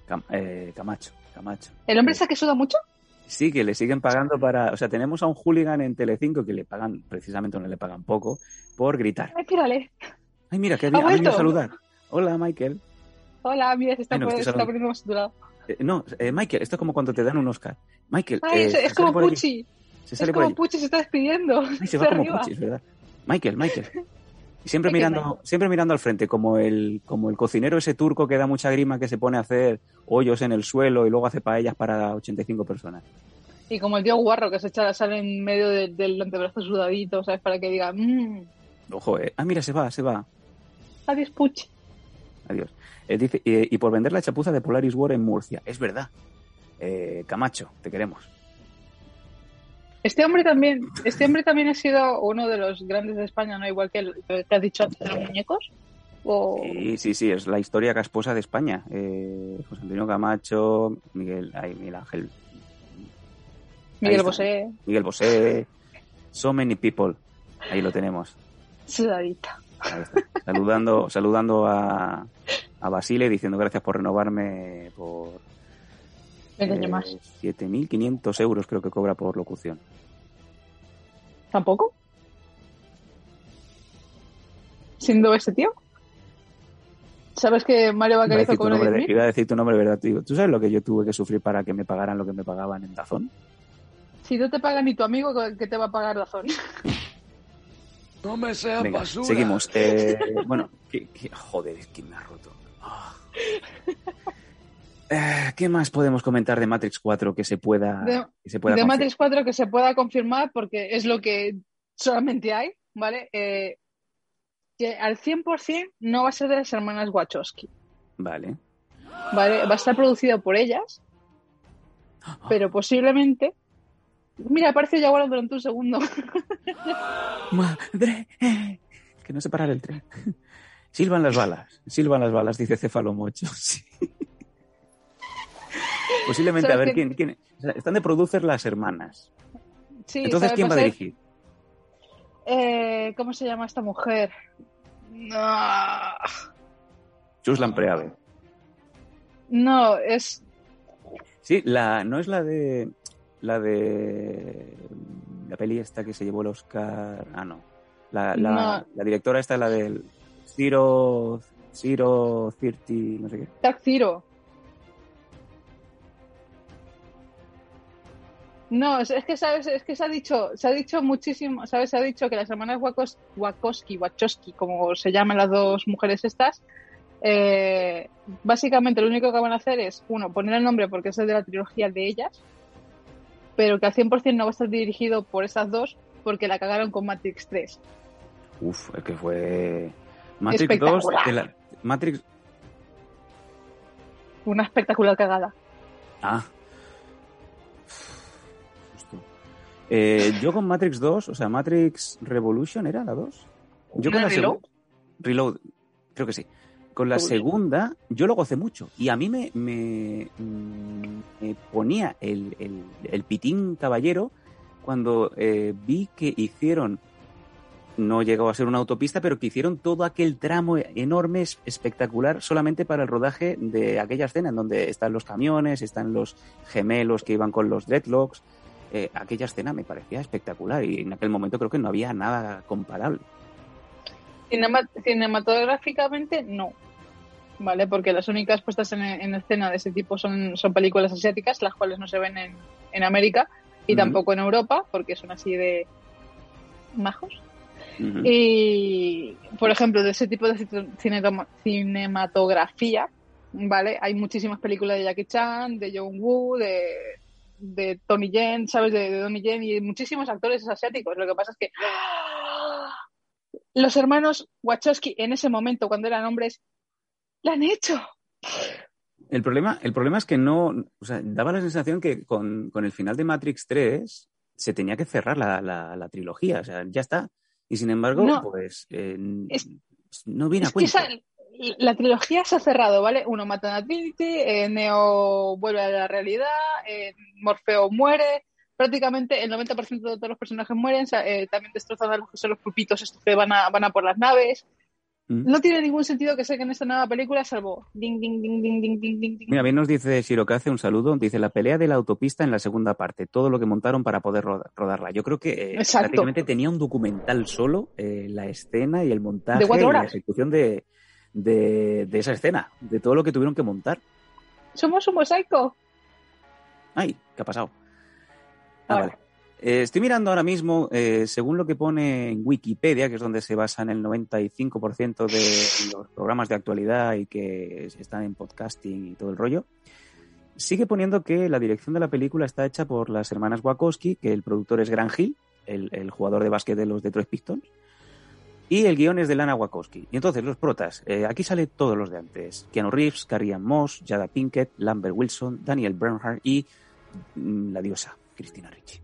Speaker 3: Cam- eh, Camacho, Camacho.
Speaker 4: ¿El hombre ese que suda mucho?
Speaker 3: Sí, que le siguen pagando para. O sea, tenemos a un hooligan en Telecinco que le pagan, precisamente no le pagan poco, por gritar.
Speaker 4: Ay, mírale.
Speaker 3: Ay, mira, que ha,
Speaker 4: ¿Ha
Speaker 3: ha venido a saludar. Hola, Michael.
Speaker 4: Hola, mira, se está,
Speaker 3: Ay, no,
Speaker 4: se está poniendo más saturado.
Speaker 3: Eh, no, eh, Michael, esto es como cuando te dan un Oscar. Michael.
Speaker 4: Ay,
Speaker 3: eh,
Speaker 4: es,
Speaker 3: se
Speaker 4: es como. Pucci.
Speaker 3: Se
Speaker 4: Es
Speaker 3: sale por
Speaker 4: como. Pucci, se está despidiendo.
Speaker 3: Ay, se (laughs) va
Speaker 4: De
Speaker 3: como
Speaker 4: arriba.
Speaker 3: Pucci, es verdad. Michael, Michael. (laughs) Y siempre mirando, siempre mirando al frente, como el, como el cocinero ese turco que da mucha grima que se pone a hacer hoyos en el suelo y luego hace paellas para 85 personas.
Speaker 4: Y como el tío guarro que se echa sale en medio de- del antebrazo sudadito, ¿sabes? Para que diga, mmm,
Speaker 3: Ojo, eh. Ah, mira, se va, se va.
Speaker 4: adiós, Pucci.
Speaker 3: Adiós. Eh, dice, eh, y por vender la chapuza de Polaris War en Murcia. Es verdad. Eh, Camacho, te queremos.
Speaker 4: Este hombre también, este hombre también ha sido uno de los grandes de España, ¿no? Igual que el que has dicho antes de los muñecos. O...
Speaker 3: Sí, sí, sí, es la historia casposa de España. Eh, José Antonio Camacho, Miguel, ay, Miguel Ángel.
Speaker 4: Miguel. Bosé,
Speaker 3: Miguel Bosé. So many people. Ahí lo tenemos.
Speaker 4: sudadita.
Speaker 3: Ahí está. Saludando, saludando a, a Basile, diciendo gracias por renovarme por eh,
Speaker 4: yo más.
Speaker 3: 7.500 euros creo que cobra por locución.
Speaker 4: ¿Tampoco? ¿Siendo ese tío? ¿Sabes que Mario
Speaker 3: Iba a,
Speaker 4: Vaquerizo cobra
Speaker 3: nombre,
Speaker 4: 10.000?
Speaker 3: iba a decir tu nombre verdad. tío. ¿Tú sabes lo que yo tuve que sufrir para que me pagaran lo que me pagaban en Dazón?
Speaker 4: Si no te paga ni tu amigo, ¿qué te va a pagar la zona?
Speaker 6: No me seas
Speaker 3: Venga,
Speaker 6: basura.
Speaker 3: seguimos. Eh, bueno, ¿qué- qué- joder, es que me ha roto. Ah. (laughs) Eh, ¿Qué más podemos comentar de Matrix 4 que se pueda,
Speaker 4: De-
Speaker 3: que se pueda
Speaker 4: de
Speaker 3: confirmar?
Speaker 4: Matrix 4 que se pueda confirmar porque es lo que solamente hay, ¿vale? Eh, que al 100% no va a ser de las hermanas Wachowski,
Speaker 3: Vale.
Speaker 4: ¿vale? Va a estar producido por ellas, (gasps) pero posiblemente... Mira, aparece ya ahora durante un segundo. (gasps)
Speaker 3: Madre. Que no se para el tren. (laughs) Silban las balas. Silban las balas, dice Céfalo Mocho. (laughs) Sí. Posiblemente, a
Speaker 4: ¿Sabes
Speaker 3: ver,
Speaker 4: quién-
Speaker 3: ¿quién, quién? o sea, están de producer las hermanas.
Speaker 4: Sí,
Speaker 3: Entonces. ¿quién va a dirigir?
Speaker 4: eh, ¿Cómo se llama esta mujer? No,
Speaker 3: Chuslan Preave.
Speaker 4: no, es...
Speaker 3: Sí, la, no es la de. La de. La peli esta que se llevó el Oscar. Ah, no. La, la,
Speaker 4: No.
Speaker 3: la directora esta es la del. Zero. Zero. Thirty. No sé qué.
Speaker 4: Dark Zero. No, es, que sabes, es que se ha dicho, se ha dicho muchísimo, sabes, se ha dicho que las hermanas Wakos- Wachowski, Wachowski, como se llaman las dos mujeres estas, eh, básicamente lo único que van a hacer es, uno, poner el nombre porque es el de la trilogía de ellas, pero que al 100% no va a estar dirigido por esas dos porque la cagaron con Matrix 3.
Speaker 3: Uf, es que fue. Matrix 2.
Speaker 4: Espectacular.
Speaker 3: de la- Matrix.
Speaker 4: Una espectacular cagada.
Speaker 3: Ah. Eh, yo con Matrix 2, o sea, Matrix Revolution era la 2. Yo con
Speaker 4: ¿No
Speaker 3: la
Speaker 4: Reload?
Speaker 3: segunda. Reload, creo que sí. Con la segunda, yo lo gocé mucho. Y a mí me, me, mm, me ponía el, el- el pitín caballero cuando eh, vi que hicieron. No llegó a ser una autopista, pero que hicieron todo aquel tramo enorme, es- espectacular, solamente para el rodaje de aquella escena en donde están los camiones, están los gemelos que iban con los dreadlocks. Eh, aquella escena me parecía espectacular y en aquel momento creo que no había nada comparable.
Speaker 4: Cinema- cinematográficamente no. ¿Vale? Porque las únicas puestas en, en escena de ese tipo son, son películas asiáticas, las cuales no se ven en, en América y tampoco en Europa, porque son así de majos. Y, por ejemplo, de ese tipo de cine- cinematografía, ¿vale? Hay muchísimas películas de Jackie Chan, de John Woo, de, de Tony Yen, ¿sabes? De, de Donnie Yen y muchísimos actores asiáticos. Lo que pasa es que los hermanos Wachowski en ese momento, cuando eran hombres, la han hecho.
Speaker 3: El problema, el problema es que no, o sea, daba la sensación que con, con el final de Matrix 3 se tenía que cerrar la, la- la trilogía, o sea, ya está. Y sin embargo,
Speaker 4: No.
Speaker 3: pues eh,
Speaker 4: Es-
Speaker 3: no viene a
Speaker 4: Es que esa- la trilogía se ha cerrado, ¿vale? Uno mata a Trinity, eh, Neo vuelve a la realidad, eh, Morfeo muere, prácticamente el 90% de todos los personajes mueren, eh, también destrozan a los que son los pulpitos estos que van a, van a por las naves.
Speaker 3: Mm.
Speaker 4: No tiene ningún sentido que saquen esta nueva película salvo ding, ding, ding, ding, ding, ding, ding.
Speaker 3: Mira, bien nos dice Shirokaze un saludo. Dice la pelea de la autopista en la segunda parte, todo lo que montaron para poder roda- rodarla. Yo creo que eh, prácticamente tenía un documental solo, eh, la escena y el montaje
Speaker 4: De cuatro
Speaker 3: y la ejecución de, de, de esa escena, de todo lo que tuvieron que montar.
Speaker 4: Somos un mosaico.
Speaker 3: Ay, ¿qué ha pasado? Ah,
Speaker 4: Ahora.
Speaker 3: vale. Eh, estoy mirando ahora mismo, eh, según lo que pone en Wikipedia, que es donde se basan el 95% de los programas de actualidad y que están en podcasting y todo el rollo, sigue poniendo que la dirección de la película está hecha por las hermanas Wachowski, que el productor es Grant Hill, el, el jugador de básquet de los Detroit Pistons, y el guion es de Lana Wachowski. Y entonces los protas, eh, aquí sale todos los de antes. Keanu Reeves, Carrie Ann Moss, Jada Pinkett, Lambert Wilson, Daniel Bernhardt y mm, la diosa, Christina Ricci.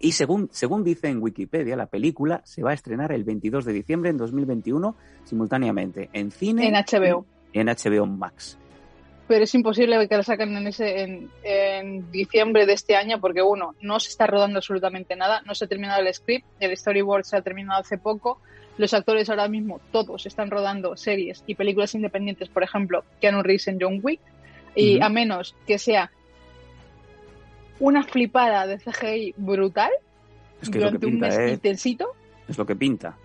Speaker 3: Y según, según dice en Wikipedia, la película se va a estrenar el 22 de diciembre en 2021 simultáneamente en cine
Speaker 4: En HBO.
Speaker 3: y en HBO Max.
Speaker 4: Pero es imposible que la saquen en, ese, en, en diciembre de este año porque, uno, no se está rodando absolutamente nada, no se ha terminado el script, el storyboard se ha terminado hace poco, los actores ahora mismo todos están rodando series y películas independientes, por ejemplo, Keanu Reeves en John Wick, y a menos que sea una flipada de CGI brutal
Speaker 3: Es que es lo que
Speaker 4: durante un mes
Speaker 3: ¿eh?
Speaker 4: intensito,
Speaker 3: Es lo que pinta.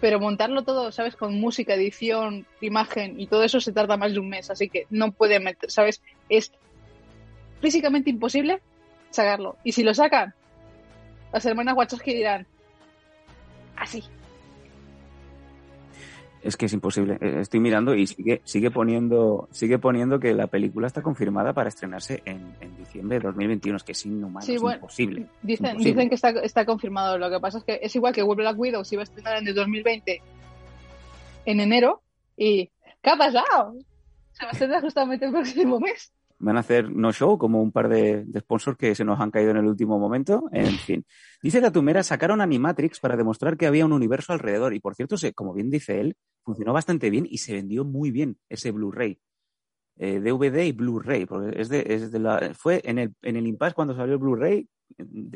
Speaker 4: Pero montarlo todo, ¿sabes? Con música, edición, imagen y todo eso se tarda más de un mes, así que no puede meter, ¿sabes? Es físicamente imposible sacarlo. Y si lo sacan, las hermanas Wachowski dirán, así.
Speaker 3: Es que es imposible. Eh, Estoy mirando y sigue, sigue poniendo, sigue poniendo que la película está confirmada para estrenarse en, en diciembre de 2021. Es que es inhumano,
Speaker 4: Sí,
Speaker 3: es
Speaker 4: bueno,
Speaker 3: imposible.
Speaker 4: Dicen,
Speaker 3: Imposible.
Speaker 4: dicen que está, está confirmado. Lo que pasa es que es igual que Black Widow se iba a estrenar en el 2020 en enero y ¿qué ha pasado? Se va a estrenar justamente el próximo mes.
Speaker 3: Van a hacer no show como un par de, de sponsors que se nos han caído en el último momento. En (laughs) fin. Dice Gatumera, sacaron Animatrix para demostrar que había un universo alrededor. Y por cierto, se, como bien dice él, funcionó bastante bien y se vendió muy bien ese Blu-ray. Eh, DVD y Blu-ray, porque es de, es de la, fue en el, en el impasse cuando salió el Blu-ray,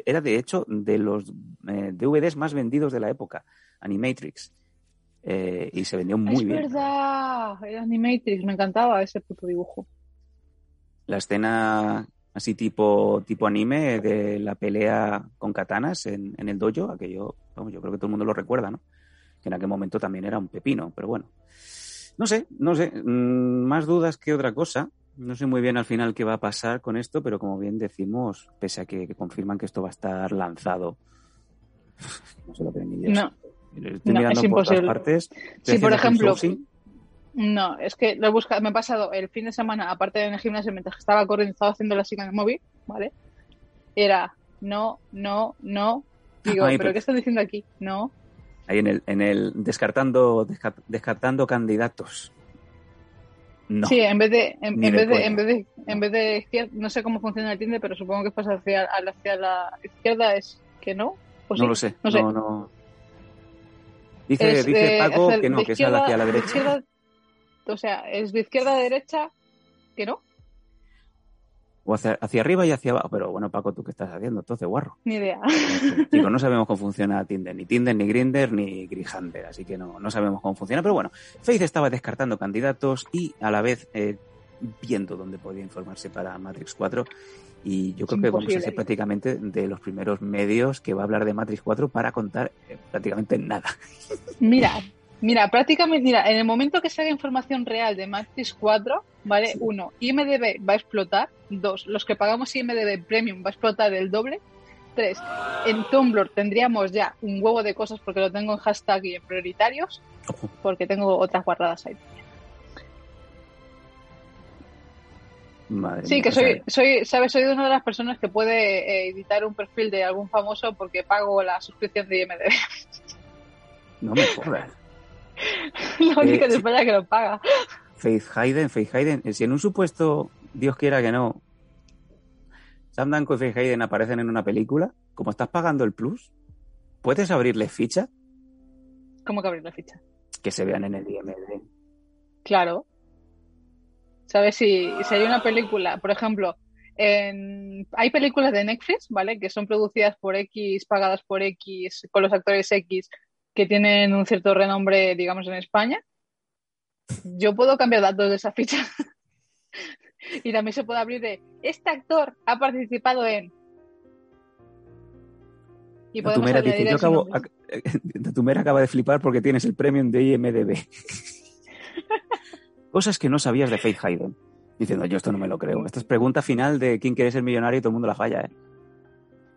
Speaker 3: era de hecho de los eh, DVDs más vendidos de la época, Animatrix. Eh, y se vendió muy
Speaker 4: es
Speaker 3: bien.
Speaker 4: verdad, era Animatrix, me encantaba ese puto dibujo.
Speaker 3: La escena así tipo, tipo anime de la pelea con katanas en, en el dojo, aquello, vamos, yo creo que todo el mundo lo recuerda, ¿no? Que en aquel momento también era un pepino, pero bueno. No sé, no sé, mm, más dudas que otra cosa. No sé muy bien al final qué va a pasar con esto, pero como bien decimos, pese a que, que confirman que esto va a estar lanzado, (laughs) no se lo creen ni Dios.
Speaker 4: No,
Speaker 3: Estoy
Speaker 4: no,
Speaker 3: mirando
Speaker 4: es
Speaker 3: por todas
Speaker 4: imposible.
Speaker 3: partes. Estoy
Speaker 4: Sí, por ejemplo. No, es que lo he buscado, me he pasado el fin de semana, aparte de en el gimnasio, mientras estaba corriendo, estaba haciendo la chica en el móvil, ¿vale? Era no, no, no. Digo,
Speaker 3: Ay,
Speaker 4: ¿pero
Speaker 3: pero-
Speaker 4: qué están diciendo aquí? No.
Speaker 3: Ahí en el, en el descartando, desca- descartando candidatos. No.
Speaker 4: Sí, en vez de, en, en vez de, en vez de, en vez de izquierda, no sé cómo funciona el Tinder, pero supongo que pasa hacia, hacia la izquierda es que no. ¿O
Speaker 3: no
Speaker 4: sí?
Speaker 3: lo sé.
Speaker 4: No sé.
Speaker 3: No, no. Dice,
Speaker 4: Es,
Speaker 3: dice Paco que no, que es hacia la
Speaker 4: de
Speaker 3: derecha.
Speaker 4: izquierda- o sea, es de izquierda a derecha, que no,
Speaker 3: O hacia, hacia arriba y hacia abajo. Pero bueno, Paco, ¿tú qué estás haciendo? Entonces, guarro.
Speaker 4: ni idea.
Speaker 3: Chicos, no sabemos cómo funciona Tinder, ni Tinder, ni Grinder, ni Grijander, así que no, no sabemos cómo funciona. Pero bueno, Faith estaba descartando candidatos y a la vez eh, viendo dónde podía informarse para Matrix 4. Y yo creo que vamos a ser prácticamente de los primeros medios que va a hablar de Matrix 4 para contar eh, prácticamente nada.
Speaker 4: Mira, mira, prácticamente, mira, en el momento que se haga información real de Matrix 4, ¿vale?
Speaker 3: Sí.
Speaker 4: Uno, IMDB va a explotar. Dos, los que pagamos IMDB Premium va a explotar el doble. Tres, en Tumblr tendríamos ya un huevo de cosas porque lo tengo en hashtag y en prioritarios, porque tengo otras guardadas ahí.
Speaker 3: Madre
Speaker 4: Sí,
Speaker 3: mía,
Speaker 4: que soy, soy, ¿sabes? Soy una de las personas que puede eh, editar un perfil de algún famoso porque pago la suscripción de IMDB.
Speaker 3: No me jodas. (laughs)
Speaker 4: La única
Speaker 3: Eh,
Speaker 4: de
Speaker 3: sí.
Speaker 4: España que lo paga.
Speaker 3: Faith Hayden, Faith Hayden, eh, si en un supuesto, Dios quiera que no, Sam Danko y Faith Hayden aparecen en una película, como estás pagando el plus, ¿puedes abrirle ficha?
Speaker 4: ¿Cómo que abrir la ficha?
Speaker 3: Que se vean en el IMDb.
Speaker 4: Claro. ¿Sabes? Si, si hay una película, por ejemplo, en- hay películas de Netflix, ¿vale? Que son producidas por X, pagadas por X, con los actores X, que tienen un cierto renombre, digamos, en España. Yo puedo cambiar datos de esa ficha. (laughs) y también se puede abrir de, este actor ha participado en... Y podemos
Speaker 3: Datumera dice, yo acabo, (laughs) acaba de flipar porque tienes el premium de IMDB. (laughs) Cosas que no sabías de Faith Hayden. Diciendo, yo esto no me lo creo. Esta es pregunta final de quién quiere ser millonario y todo el mundo la falla, ¿eh?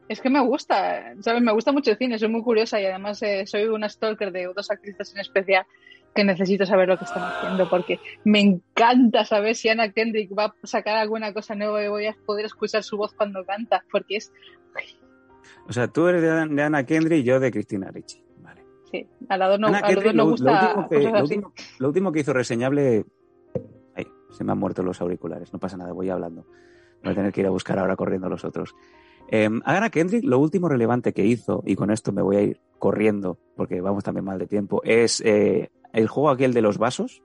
Speaker 4: Es que me gusta, ¿sabes? Me gusta mucho el cine, soy muy curiosa y además eh, soy una stalker de dos actrices en especial que necesito saber lo que están haciendo porque me encanta saber si Anna Kendrick va a sacar alguna cosa nueva y voy a poder escuchar su voz cuando canta porque es,
Speaker 3: O sea, tú eres de, An- de Anna Kendrick y yo de Cristina Ricci. Vale.
Speaker 4: sí, a la dos no, a
Speaker 3: Kendrick,
Speaker 4: dos nos
Speaker 3: lo, lo
Speaker 4: gusta
Speaker 3: último que,
Speaker 4: cosas
Speaker 3: lo
Speaker 4: así.
Speaker 3: último- lo último que hizo reseñable... Ay, se me han muerto los auriculares. No pasa nada, voy hablando. Voy a tener que ir a buscar ahora corriendo los otros. Eh, Kendrick, lo último relevante que hizo, y con esto me voy a ir corriendo, porque vamos también mal de tiempo, es eh, el juego aquel de los vasos.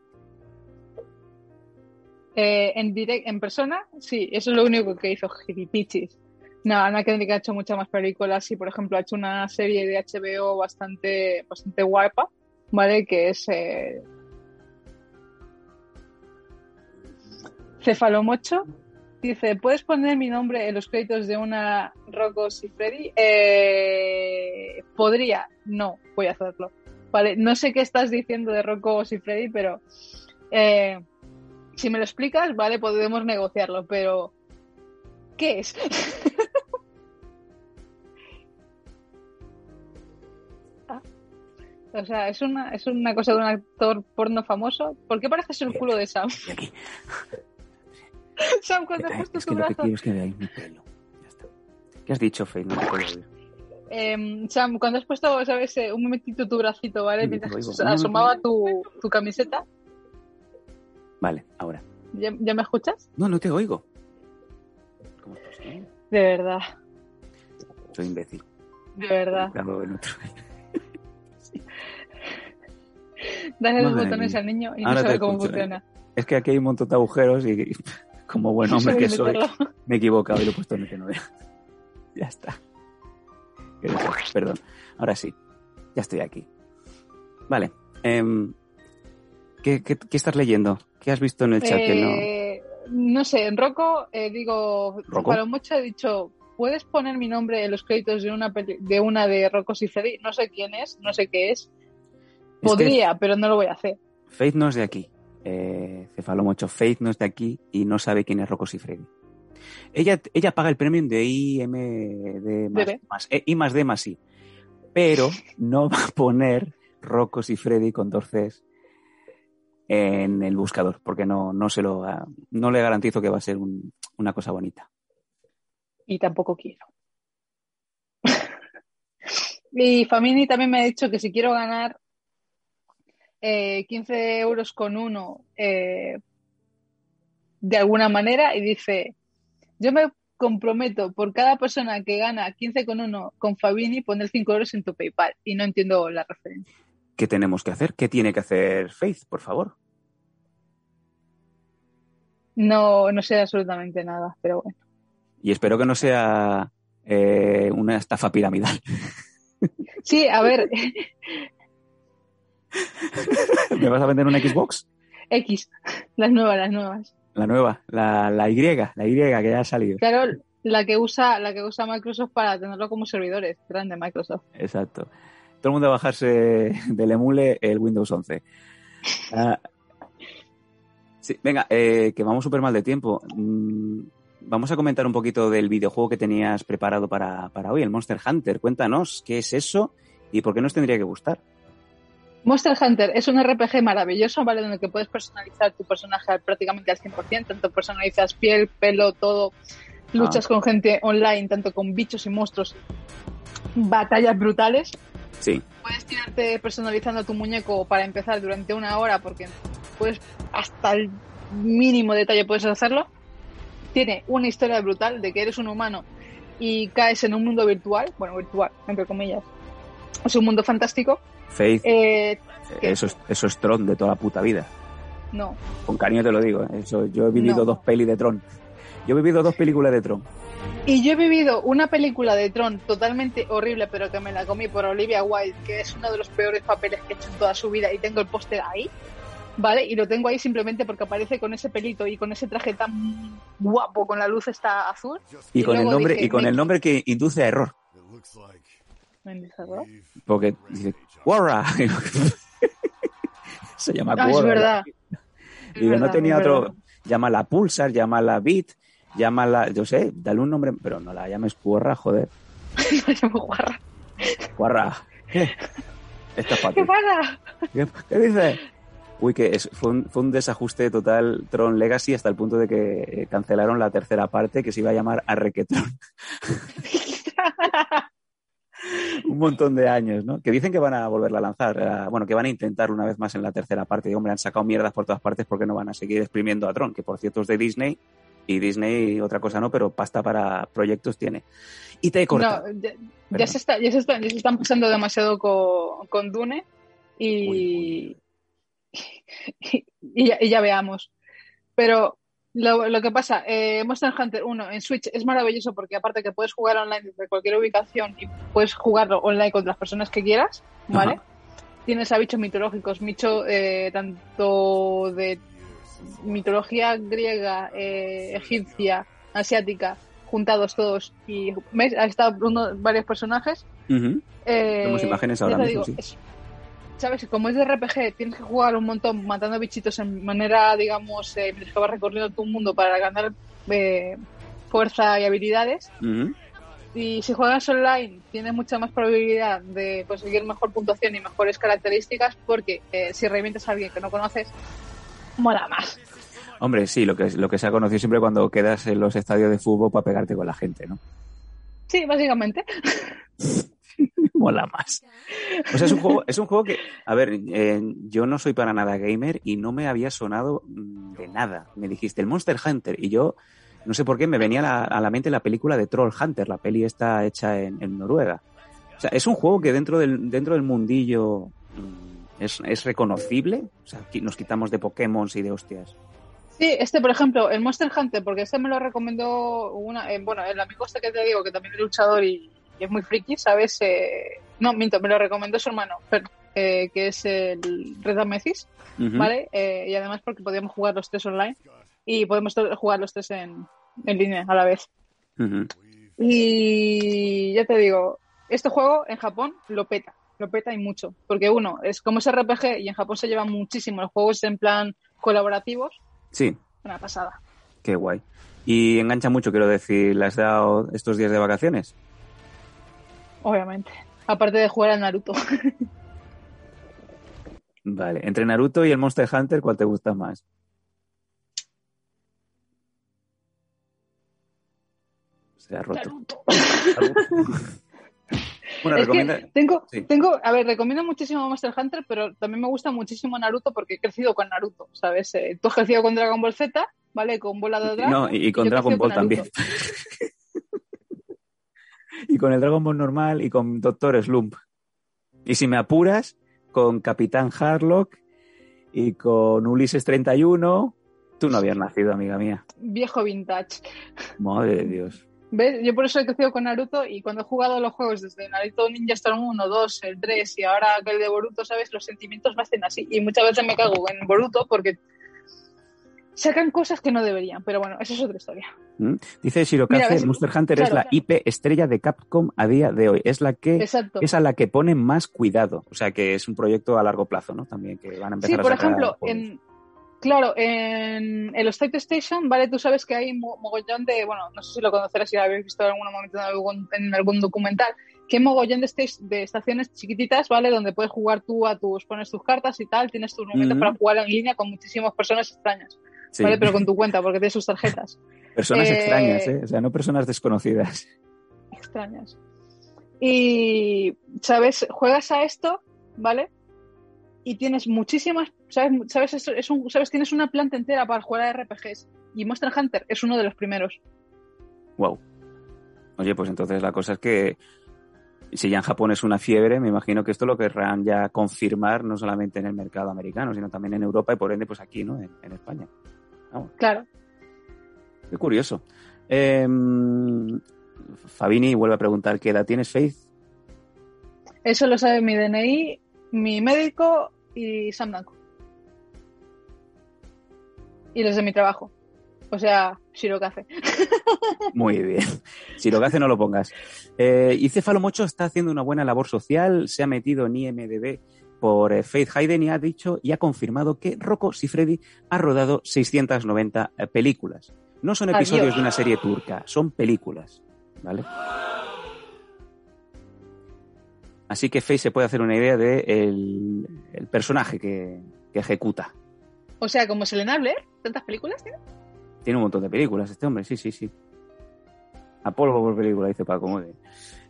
Speaker 4: Eh, en direct, en persona, sí, eso es lo único que hizo Giripichis. No, Anna Kendrick ha hecho muchas más películas y, por ejemplo, ha hecho una serie de HBO bastante, bastante guapa, ¿vale? Que es eh... Cefalomocho. Dice, ¿puedes poner mi nombre en los créditos de una Rocos y Freddy? Eh, podría, no, voy a hacerlo. Vale, no sé qué estás diciendo de Rocos y Freddy, pero eh, si me lo explicas, vale, podemos negociarlo, pero ¿qué es? (laughs) Ah. O sea, es una, es una cosa de un actor porno famoso. ¿Por qué pareces el culo de Sam? Sam, cuando has
Speaker 3: Eh,
Speaker 4: puesto
Speaker 3: es que
Speaker 4: tu
Speaker 3: lo que
Speaker 4: brazo.
Speaker 3: quiero es que veáis mi pelo. Ya está. ¿Qué has dicho, Faye? No te puedo oír.
Speaker 4: Em, Sam, cuando has puesto, sabes, eh, un momentito tu bracito, ¿vale?
Speaker 3: Sí,
Speaker 4: Mientras
Speaker 3: oigo.
Speaker 4: asomaba tu, tu camiseta.
Speaker 3: Vale, ahora.
Speaker 4: ¿Ya, ya me escuchas?
Speaker 3: No, no te oigo. ¿Cómo es posible?
Speaker 4: De verdad,
Speaker 3: Soy imbécil.
Speaker 4: de verdad.
Speaker 3: Claro, en otro-
Speaker 4: Dale los botones al niño y no
Speaker 3: Ahora
Speaker 4: sabe cómo
Speaker 3: escucho, ¿eh?
Speaker 4: funciona.
Speaker 3: Es que aquí hay un montón de agujeros y como buen (laughs) hombre que soy, me he equivocado y lo he puesto en el que no era. Ya está. Perdón. Ahora sí. Ya estoy aquí. Vale. em, ¿qué, qué, qué estás leyendo? ¿Qué has visto en el chat que no?
Speaker 4: Eh, no sé, en Rocco, eh, digo,
Speaker 3: ¿Rocco?
Speaker 4: para mucho he dicho, ¿puedes poner mi nombre en los créditos de una peli- de una de Rocco y Freddy? No sé quién es, no sé qué es.
Speaker 3: Es que
Speaker 4: Podría, pero no lo voy a hacer.
Speaker 3: Faith no es de aquí. Eh, Cefalomocho, Faith no es de aquí y no sabe quién es Rocco Siffredi. Ella, ella paga el premium de IMD más,
Speaker 4: Debe.
Speaker 3: más E, I más D más I. Pero no va a poner Rocco Siffredi con dos Cs en el buscador, porque no, no se lo no le garantizo que va a ser un- una cosa bonita.
Speaker 4: Y tampoco quiero. (laughs) y Famini también me ha dicho que si quiero ganar eh, 15 euros con uno eh, de alguna manera, y dice, yo me comprometo por cada persona que gana 15 con uno con Fabini poner 5 euros en tu PayPal. Y no entiendo la referencia.
Speaker 3: ¿Qué tenemos que hacer? ¿Qué tiene que hacer Faith, por favor?
Speaker 4: No, no sé absolutamente nada, pero bueno.
Speaker 3: Y espero que no sea eh, una estafa piramidal.
Speaker 4: Sí, a ver, (laughs) (laughs)
Speaker 3: ¿Me vas a vender una Xbox?
Speaker 4: X, las nuevas, las nuevas.
Speaker 3: La nueva, la, la Y, la Y que ya ha salido.
Speaker 4: Claro, la que usa, la que usa Microsoft para tenerlo como servidores, grande Microsoft.
Speaker 3: Exacto. Todo el mundo a bajarse del emule el Windows 11. Ah, sí, venga, eh, que vamos súper mal de tiempo. Mm, vamos a comentar un poquito del videojuego que tenías preparado para, para hoy, el Monster Hunter. Cuéntanos qué es eso y por qué nos tendría que gustar.
Speaker 4: Monster Hunter es un RPG maravilloso, ¿vale? Donde que puedes personalizar tu personaje prácticamente al 100%, tanto personalizas piel, pelo, todo. Luchas con gente online, tanto con bichos y monstruos. Batallas brutales.
Speaker 3: Sí,
Speaker 4: Puedes tirarte personalizando tu muñeco para empezar durante una hora, porque puedes hasta el mínimo detalle puedes hacerlo. Tiene una historia brutal de que eres un humano y caes en un mundo virtual, bueno, virtual, entre comillas, Es un mundo fantástico.
Speaker 3: Faith,
Speaker 4: Eh, ¿qué?
Speaker 3: eso es, eso es Tron de toda la puta vida.
Speaker 4: no,
Speaker 3: Con cariño te lo digo. ¿eh? Eso, yo he vivido
Speaker 4: No.
Speaker 3: dos pelis de Tron. Yo he vivido dos películas de Tron.
Speaker 4: Y yo he vivido una película de Tron totalmente horrible, pero que me la comí por Olivia Wilde, que es uno de los peores papeles que he hecho en toda su vida, y tengo el póster ahí, ¿vale? Y lo tengo ahí simplemente porque aparece con ese pelito y con ese traje tan guapo, con la luz esta azul.
Speaker 3: Y,
Speaker 4: Y
Speaker 3: con el nombre,
Speaker 4: dije,
Speaker 3: y con el nombre que induce a error. Porque dice, Quorra. (laughs) Se llama
Speaker 4: Ah, es verdad.
Speaker 3: Y yo no tenía otro. Llámala Pulsar, llámala Beat, llámala. Yo sé, dale un nombre, pero no la llames Quorra, joder. (laughs)
Speaker 4: Me llamo.
Speaker 3: Quorra. ¿Qué? Esta es para
Speaker 4: ¿Qué
Speaker 3: ti.
Speaker 4: pasa?
Speaker 3: ¿Qué, qué dices? Uy, que es- fue, un, fue un desajuste total Tron Legacy hasta el punto de que eh, cancelaron la tercera parte que se iba a llamar Arrequetron. (laughs) un montón de años, ¿no? Que dicen que van a volverla a lanzar, eh, bueno, que van a intentar una vez más en la tercera parte. Y hombre, han sacado mierdas por todas partes porque no van a seguir exprimiendo a Tron, que por cierto es de Disney y Disney otra cosa no, pero pasta para proyectos tiene. Y te he cortado.
Speaker 4: No, ya, se está, ya, se está- ya se están pasando demasiado con, con Dune y, (laughs) y, ya, y ya veamos. Pero lo, lo que pasa, eh, Monster Hunter 1 en Switch es maravilloso porque aparte que puedes jugar online desde cualquier ubicación y puedes jugarlo online con las personas que quieras, ¿vale?
Speaker 3: Ajá.
Speaker 4: Tienes a bichos mitológicos, bichos eh, tanto de mitología griega, eh, egipcia, asiática, juntados todos y ¿ves? ha estado uno, varios personajes.
Speaker 3: Ujú.
Speaker 4: Eh,
Speaker 3: Vemos imágenes
Speaker 4: ya
Speaker 3: ahora mismo,
Speaker 4: digo,
Speaker 3: sí.
Speaker 4: es- ¿Sabes? Como es de RPG, tienes que jugar un montón matando bichitos en manera, digamos, eh, mientras que vas recorriendo tu mundo para ganar eh, fuerza y habilidades.
Speaker 3: Ujú.
Speaker 4: Y si juegas online, tienes mucha más probabilidad de conseguir mejor puntuación y mejores características porque eh, si revientas a alguien que no conoces, mola más.
Speaker 3: Hombre, sí, lo que, lo que se ha conocido siempre cuando quedas en los estadios de fútbol para pegarte con la gente, ¿no?
Speaker 4: Sí, básicamente. (laughs) (laughs)
Speaker 3: Mola más. O sea, es un juego, es un juego que, a ver, eh, yo no soy para nada gamer y no me había sonado de nada. Me dijiste el Monster Hunter y yo, no sé por qué, me venía a la, mente la película de Troll Hunter, la peli está hecha en, Noruega. O sea, es un juego que dentro del, dentro del mundillo mm, es, es reconocible. O sea, nos quitamos de Pokémon y de hostias.
Speaker 4: Sí, este, por ejemplo, el Monster Hunter, porque este me lo recomendó una, eh, bueno, el amigo este que te digo, que también es luchador y, y es muy friki, ¿sabes? Eh, no, minto, me lo recomendó su hermano, eh, que es el Red Amethyst,
Speaker 3: Ujú.
Speaker 4: ¿vale? Eh, y además porque podíamos jugar los tres online y podemos jugar los tres en, en línea a la vez. Y ya te digo, este juego en Japón lo peta, lo peta y mucho. Porque uno, es como es RPG y en Japón se lleva muchísimo los juegos en plan colaborativos,
Speaker 3: Sí,
Speaker 4: una pasada.
Speaker 3: qué guay. Y engancha mucho, quiero decir, ¿le has dado estos días de vacaciones?
Speaker 4: Obviamente. Aparte de jugar al Naruto. (laughs)
Speaker 3: Vale, entre Naruto y el Monster Hunter, ¿cuál te gusta más? Se ha roto.
Speaker 4: Naruto. (laughs)
Speaker 3: Bueno,
Speaker 4: Es que tengo,
Speaker 3: Sí.
Speaker 4: tengo, a ver, recomiendo muchísimo Monster Hunter, pero también me gusta muchísimo Naruto porque he crecido con Naruto, ¿sabes? Eh, tú has crecido con Dragon Ball Z, ¿vale? Con Bola de Dragón.
Speaker 3: No, y, y con Dragon Ball
Speaker 4: con
Speaker 3: también. (laughs) Y con el Dragon Ball normal y con Doctor Slump. Y si me apuras, con Capitán Harlock y con Ulises 31. Tú no habías nacido, amiga mía.
Speaker 4: Viejo vintage.
Speaker 3: Madre de Dios.
Speaker 4: ¿Ves? Yo por eso he crecido con Naruto y cuando he jugado los juegos desde Naruto Ninja Storm 1, 2, el 3 y ahora aquel de Boruto, ¿sabes? Los sentimientos me hacen así. Y muchas veces me cago en Boruto porque sacan cosas que no deberían. Pero bueno, esa es otra historia.
Speaker 3: ¿Mm? Dice Shirokaze,
Speaker 4: Mira,
Speaker 3: Monster Hunter es la
Speaker 4: claro.
Speaker 3: IP estrella de Capcom a día de hoy. Es la que
Speaker 4: Exacto.
Speaker 3: es a la que ponen más cuidado. O sea que es un proyecto a largo plazo, ¿no? También que van a empezar
Speaker 4: Sí,
Speaker 3: a
Speaker 4: por ejemplo, en, claro, en el State Station, ¿vale? Tú sabes que hay mo- mogollón de, bueno, no sé si lo conocerás, si lo habéis visto en algún momento en algún, en algún documental, que hay mogollón de, esta- de estaciones chiquititas, ¿vale? Donde puedes jugar tú a tus, pones tus cartas y tal, tienes tus momentos
Speaker 3: Ujú.
Speaker 4: para jugar en línea con muchísimas personas extrañas,
Speaker 3: Sí.
Speaker 4: ¿vale? Pero con tu cuenta, porque tienes sus tarjetas (laughs)
Speaker 3: Personas
Speaker 4: eh,
Speaker 3: extrañas, ¿eh? O sea, no personas desconocidas.
Speaker 4: extrañas. Y, ¿sabes? Juegas a esto, ¿vale? Y tienes muchísimas, ¿sabes? ¿Sabes? Es, es un, ¿sabes? Tienes una planta entera para jugar a RPGs. Y Monster Hunter es uno de los primeros.
Speaker 3: Wow. Oye, pues entonces la cosa es que si ya en Japón es una fiebre, me imagino que esto lo querrán ya confirmar no solamente en el mercado americano, sino también en Europa y por ende, pues aquí, ¿no? En, en España. Vamos,
Speaker 4: Claro.
Speaker 3: qué curioso. Eh, Fabini vuelve a preguntar qué edad tienes, Faith.
Speaker 4: Eso lo sabe mi DNI, mi médico y Sam Danko. Y los de mi trabajo. O sea, Shirokaze. (laughs)
Speaker 3: Muy bien. Si lo que hace, no lo pongas. Eh, y Céfalo Mocho está haciendo una buena labor social, se ha metido en IMDB por eh, Faith Hayden y ha dicho y ha confirmado que Rocco Siffredi ha rodado 690 eh, películas. No son episodios
Speaker 4: Adiós.
Speaker 3: de una serie turca, son películas. ¿Vale? Así que Faith se puede hacer una idea de el, el personaje que, que ejecuta.
Speaker 4: O sea, como Selena Blair, tantas películas tiene.
Speaker 3: Tiene un montón de películas este hombre, sí, sí, sí. A polvo por película, dice Paco, muy bien.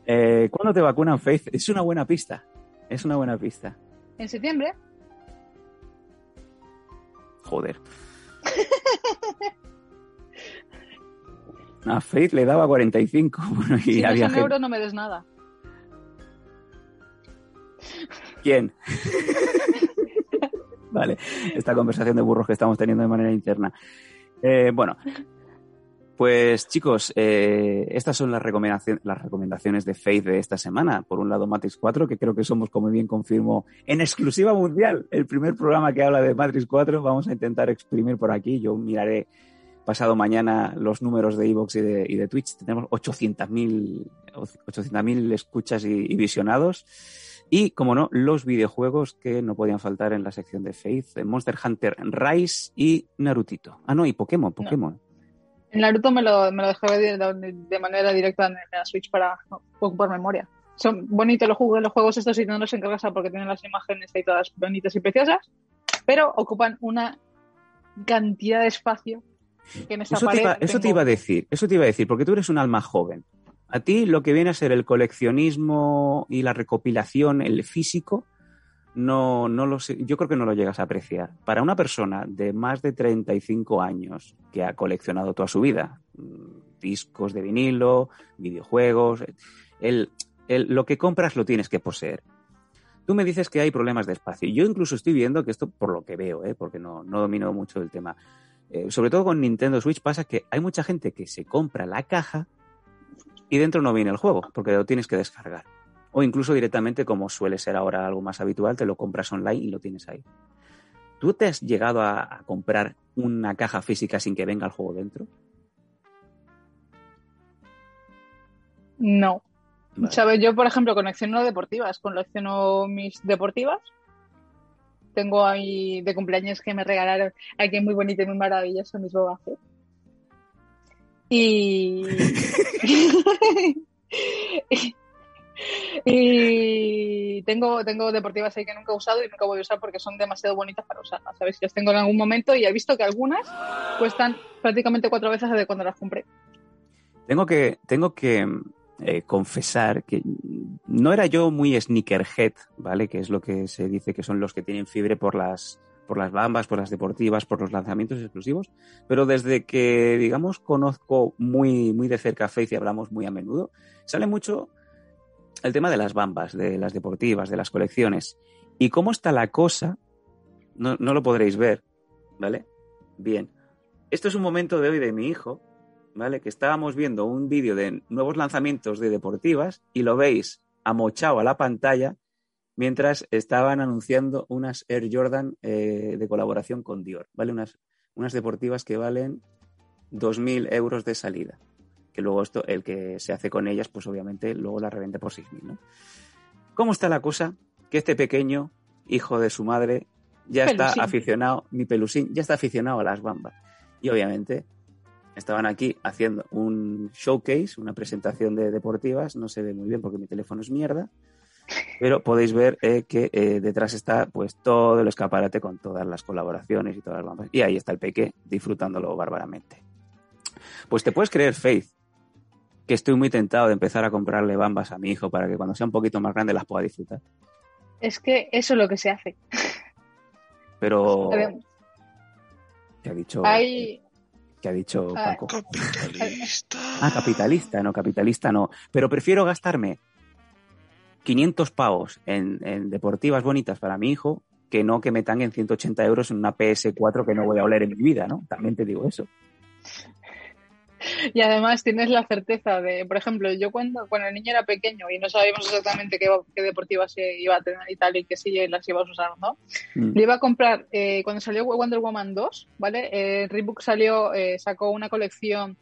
Speaker 3: Eh, ¿Cuándo te vacunan, Faith? Es una buena pista. Es una buena pista.
Speaker 4: En septiembre.
Speaker 3: Joder. (laughs) A Faith le daba 45. (laughs) Bueno, y
Speaker 4: Si no
Speaker 3: había
Speaker 4: son
Speaker 3: gente-
Speaker 4: euros, no me des nada.
Speaker 3: ¿Quién? (laughs) vale, esta conversación de burros que estamos teniendo de manera interna. Eh, bueno, pues chicos, eh, estas son las, recomendaci- las recomendaciones de Faith de esta semana. Por un lado, Matrix 4, que creo que somos, como bien confirmo, en exclusiva mundial. El primer programa que habla de Matrix 4. Vamos a intentar exprimir por aquí. Yo miraré pasado mañana los números de Evox y de, y de Twitch. Tenemos 800.000 800.000 escuchas y, y visionados. Y, como no, los videojuegos que no podían faltar en la sección de Faith, Monster Hunter Rise y Narutito. Ah, no, y Pokémon, Pokémon.
Speaker 4: En Naruto me lo, me lo dejé de, de- de manera directa en la Switch para no ocupar memoria. Son bonitos los juegos, los juegos estos y no los encargas porque tienen las imágenes ahí todas bonitas y preciosas, pero ocupan una cantidad de espacio que en
Speaker 3: Eso, te iba, eso te iba a decir, eso te iba a decir, porque tú eres un alma joven. A ti lo que viene a ser el coleccionismo y la recopilación, el físico, no, no lo sé, yo creo que no lo llegas a apreciar. Para una persona de más de 35 años que ha coleccionado toda su vida, mm, discos de vinilo, videojuegos, el, el- lo que compras lo tienes que poseer. Tú me dices que hay problemas de espacio. Yo incluso estoy viendo que esto, por lo que veo, ¿eh? porque no, no domino mucho el tema, eh, sobre todo con Nintendo Switch pasa que hay mucha gente que se compra la caja y dentro no viene el juego, porque lo tienes que descargar. O incluso directamente, como suele ser ahora algo más habitual, te lo compras online y lo tienes ahí. ¿Tú te has llegado a, a comprar una caja física sin que venga el juego dentro?
Speaker 4: No.
Speaker 3: Vale.
Speaker 4: ¿Sabes? Yo, por ejemplo, colecciono deportivas, colecciono mis deportivas. Tengo ahí de cumpleaños que me regalaron alguien muy bonito y muy maravilloso, mis Boba Fett. Y... (laughs) (laughs) (laughs) y tengo, tengo deportivas ahí que nunca he usado y nunca voy a usar porque son demasiado bonitas para usarlas, ¿sabes? Las tengo en algún momento y he visto que algunas cuestan prácticamente cuatro veces de cuando las compré.
Speaker 3: Tengo que, tengo que eh, confesar que no era yo muy sneakerhead, ¿vale? Que es lo que se dice que son los que tienen fiebre por las, por las bambas, por las deportivas, por los lanzamientos exclusivos. Pero desde que, digamos, conozco muy, muy de cerca a Faith y hablamos muy a menudo, sale mucho el tema de las bambas, de las deportivas, de las colecciones. Y cómo está la cosa, no, lo podréis ver, ¿vale? Bien. Esto es un momento de hoy de mi hijo, ¿vale? Que estábamos viendo un vídeo de nuevos lanzamientos de deportivas y lo veis amochado a la pantalla mientras estaban anunciando unas Air Jordan eh, de colaboración con Dior, ¿vale? Unas, unas deportivas que valen 2.000 euros de salida. Que luego esto, el que se hace con ellas, pues obviamente luego la revende por 6.000, ¿no? ¿Cómo está la cosa? Que este pequeño, hijo de su madre, ya está aficionado, mi pelusín, ya está aficionado a las bambas. Y obviamente estaban aquí haciendo un showcase, una presentación de deportivas, no se ve muy bien porque mi teléfono es mierda, pero podéis ver eh, que eh, detrás está pues todo el escaparate con todas las colaboraciones y todas las bambas. Y ahí está el peque disfrutándolo bárbaramente. Pues te puedes creer, Faith, que estoy muy tentado de empezar a comprarle bambas a mi hijo para que cuando sea un poquito más grande las pueda disfrutar.
Speaker 4: Es que eso es lo que se hace.
Speaker 3: Pero, ¿qué ha dicho,
Speaker 4: Hay,
Speaker 3: qué ha dicho
Speaker 4: Ah,
Speaker 3: Paco?
Speaker 6: Capitalista.
Speaker 3: Ah, capitalista, no, capitalista no. Pero prefiero gastarme 500 pavos en, en deportivas bonitas para mi hijo que no que me tanguen 180 euros en una PS4 que no voy a oler en mi vida, ¿no? También te digo eso. (laughs)
Speaker 4: Y además tienes la certeza de, por ejemplo, yo cuando, cuando el niño era pequeño y no sabíamos exactamente qué, qué deportivas se iba a tener y tal y que sí las ibas a usar, ¿no?
Speaker 3: Mm.
Speaker 4: Le iba a comprar, eh, cuando salió Wonder Woman 2, ¿vale? Eh, Reebok salió, eh, sacó una colección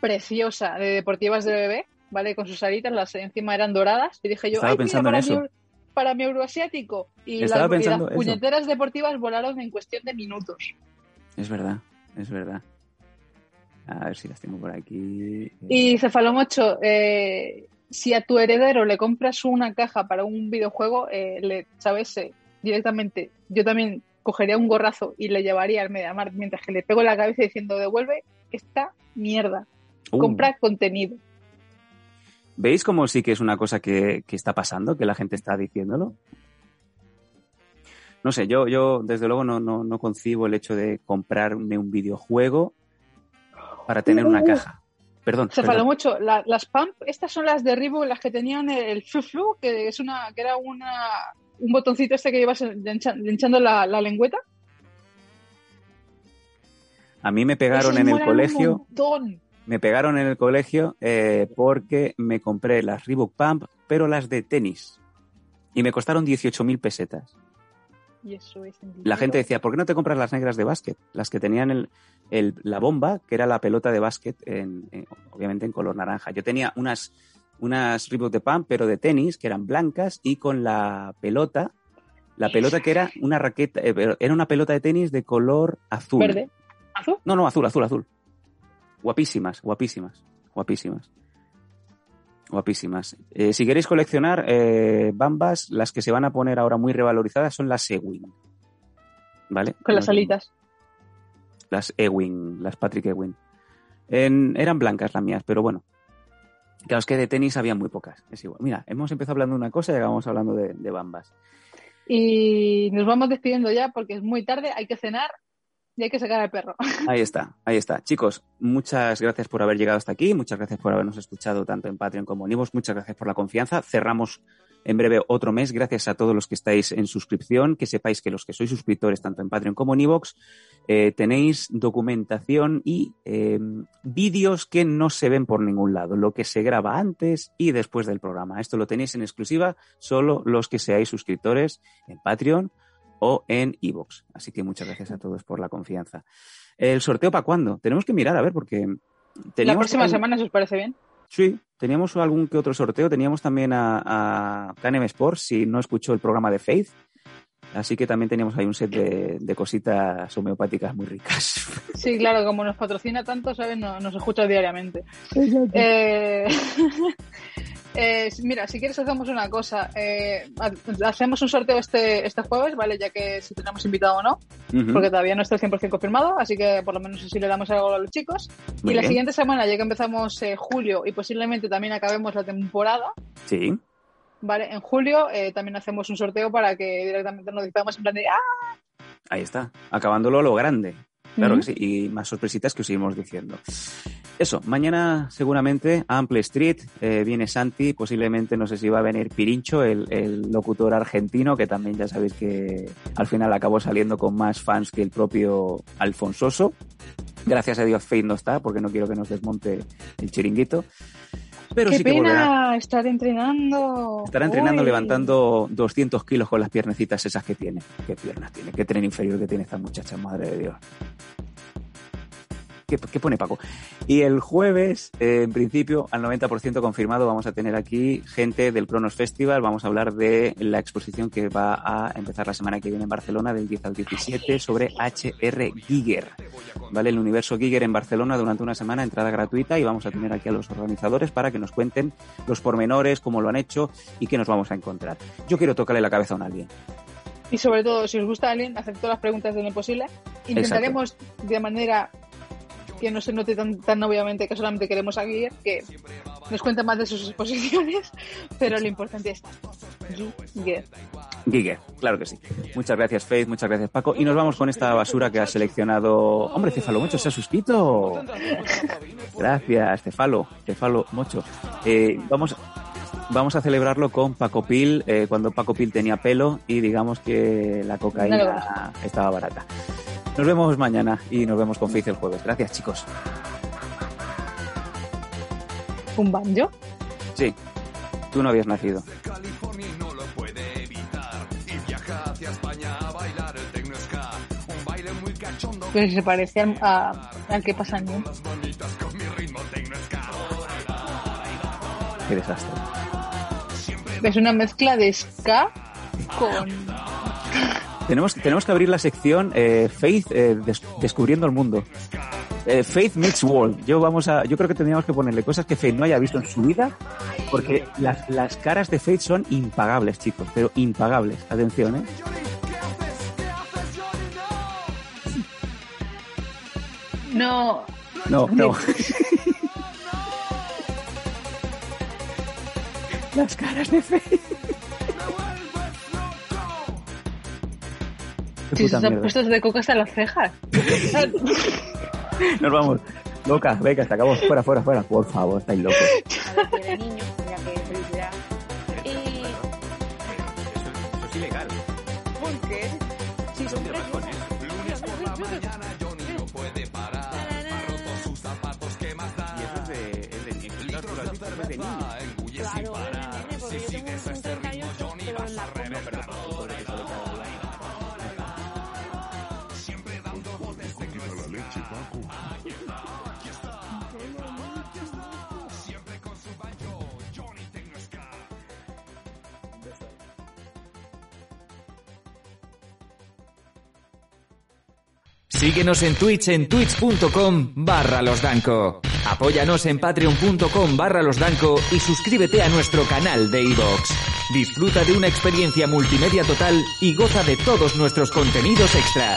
Speaker 4: preciosa de deportivas de bebé, ¿vale? Con sus aritas, las encima eran doradas. Y dije yo,
Speaker 3: Estaba
Speaker 4: ¡ay, mira,
Speaker 3: pensando en
Speaker 4: para,
Speaker 3: eso.
Speaker 4: mi, para mi euroasiático! Y, las, y las puñeteras deportivas volaron en cuestión de minutos.
Speaker 3: Es verdad, es verdad. A ver si las tengo por aquí.
Speaker 4: Y Cefalomocho, eh, si a tu heredero le compras una caja para un videojuego, eh, le, ¿sabes? Eh, directamente, yo también cogería un gorrazo y le llevaría al Mediamar mientras que le pego en la cabeza diciendo devuelve esta mierda.
Speaker 3: Uh,
Speaker 4: Compra contenido.
Speaker 3: ¿Veis cómo sí que es una cosa que, que está pasando, que la gente está diciéndolo? No sé, yo, yo desde luego no, no, no concibo el hecho de comprarme un videojuego para tener una
Speaker 4: Uh,
Speaker 3: caja. Perdón.
Speaker 4: Se faló mucho. La- las pump, estas son las de Reebok, las que tenían el flu flu, que es una, que era una un botoncito este que llevas hincha- hinchando la, la lengüeta.
Speaker 3: A mí me pegaron en el colegio, me pegaron en el colegio eh, porque me compré las Reebok Pump, pero las de tenis. Y me costaron 18.000 pesetas.
Speaker 4: Y eso es
Speaker 3: La gente decía, ¿por qué no te compras las negras de básquet? Las que tenían el, el- la bomba, que era la pelota de básquet, en, en- obviamente en color naranja. Yo tenía unas, unas Reebok de Pump, pero de tenis, que eran blancas, y con la pelota, la pelota que era una raqueta, eh, era una pelota de tenis de color azul.
Speaker 4: Verde. ¿Azul?
Speaker 3: No, no, azul, azul, azul. Guapísimas, guapísimas, guapísimas. Guapísimas. Eh, si queréis coleccionar eh, bambas, las que se van a poner ahora muy revalorizadas son las Ewing. ¿Vale?
Speaker 4: Con las alitas.
Speaker 3: Las Ewing, las Patrick Ewing. En- eran blancas las mías, pero bueno. Claro, es que de tenis había muy pocas. Es igual. Mira, hemos empezado hablando de una cosa y acabamos hablando de, de bambas.
Speaker 4: Y nos vamos despidiendo ya porque es muy tarde, hay que cenar y hay que sacar al perro. (laughs)
Speaker 3: Ahí está, ahí está. Chicos, muchas gracias por haber llegado hasta aquí, muchas gracias por habernos escuchado tanto en Patreon como en Ivos, muchas gracias por la confianza. Cerramos en breve otro mes, gracias a todos los que estáis en suscripción, que sepáis que los que sois suscriptores tanto en Patreon como en Ivox tenéis documentación y eh, vídeos que no se ven por ningún lado, lo que se graba antes y después del programa. Esto lo tenéis en exclusiva solo los que seáis suscriptores en Patreon o en Evox. Así que muchas gracias a todos por la confianza. ¿El sorteo para cuándo? Tenemos que mirar, a ver, porque
Speaker 4: La próxima semana, si os parece bien.
Speaker 3: Sí, teníamos algún que otro sorteo. Teníamos también a, a Canem Sports, si no escuchó el programa de Faith. Así que también teníamos ahí un set de, de cositas homeopáticas muy ricas. (laughs)
Speaker 4: Sí, claro, como nos patrocina tanto, ¿sabes? No- nos escucha diariamente. Eh, (laughs) eh, mira, si quieres hacemos una cosa. Eh, ha- hacemos un sorteo este, este jueves, ¿vale? Ya que si tenemos invitado o no, porque todavía no está el 100% confirmado, así que por lo menos así le damos algo a los chicos.
Speaker 3: Muy
Speaker 4: y la siguiente semana, ya que empezamos eh, julio y posiblemente también acabemos la temporada,
Speaker 3: Sí,
Speaker 4: ¿vale? En julio eh, también hacemos un sorteo para que directamente nos digamos en plan de ¡ah!
Speaker 3: ahí está. Acabándolo a lo grande. Claro que sí. Y más sorpresitas que os iremos diciendo. Eso, mañana seguramente Ample Street eh, viene Santi, posiblemente no sé si va a venir Pirincho, el, el locutor argentino, que también ya sabéis que al final acabó saliendo con más fans que el propio Alfonsoso. Gracias a Dios Faith no está, porque no quiero que nos desmonte el chiringuito. Pero
Speaker 4: ¡Qué
Speaker 3: sí que
Speaker 4: pena!
Speaker 3: volverá.
Speaker 4: Estar entrenando.
Speaker 3: Estará entrenando
Speaker 4: Uy.
Speaker 3: levantando 200 kilos con las piernecitas esas que tiene. ¿Qué piernas tiene? ¿Qué tren inferior que tiene esta muchacha? Madre de Dios. ¿Qué, qué pone Paco? Y el jueves, eh, en principio, al 90% confirmado, vamos a tener aquí gente del Cronos Festival. Vamos a hablar de la exposición que va a empezar la semana que viene en Barcelona, del 10 al 17, sobre HR Giger. ¿Vale? El universo Giger en Barcelona durante una semana, entrada gratuita, y vamos a tener aquí a los organizadores para que nos cuenten los pormenores, cómo lo han hecho y qué nos vamos a encontrar. Yo quiero tocarle la cabeza a un alguien.
Speaker 4: Y sobre todo, si os gusta Alien, hacer todas las preguntas de lo imposible. Intentaremos de manera que no se note tan, tan obviamente que solamente queremos a Guille, que nos cuente más de sus exposiciones, (laughs) pero lo importante es Guille.
Speaker 3: Giger, claro que sí. Muchas gracias, Faith, muchas gracias, Paco. Y nos vamos con esta basura que ha seleccionado. Hombre, Cefalo Mocho se ha suscrito. Gracias, Cefalo, Cefalo Mocho. Eh, vamos. vamos a celebrarlo con Paco Pil, eh, cuando Paco Pil tenía pelo y digamos que la cocaína estaba barata. Nos vemos mañana y nos vemos con Faith el jueves. Gracias, chicos.
Speaker 4: ¿Un banjo?
Speaker 3: Sí, tú no habías nacido.
Speaker 7: No
Speaker 4: si se parece al, a- que pasa en
Speaker 7: ska.
Speaker 3: Qué desastre.
Speaker 4: Es una mezcla de ska con...
Speaker 3: Tenemos, tenemos que abrir la sección eh, Faith eh, des- descubriendo el mundo. Eh, Faith meets world. Yo vamos a, yo creo que tendríamos que ponerle cosas que Faith no haya visto en su vida, porque las, las caras de Faith son impagables, chicos, pero impagables. Atención, ¿eh?
Speaker 4: No,
Speaker 3: No, no. (laughs) las caras de Faith. Puta
Speaker 4: se han puesto de coca hasta las cejas. (laughs)
Speaker 3: Nos vamos. Loca, venga, se acabó. Fuera, fuera, fuera. Por favor, estáis locos.
Speaker 1: Síguenos en Twitch en twitch.com barra losdanco. Apóyanos en patreon.com barra losdanco y suscríbete a nuestro canal de iVoox. Disfruta de una experiencia multimedia total y goza de todos nuestros contenidos extra.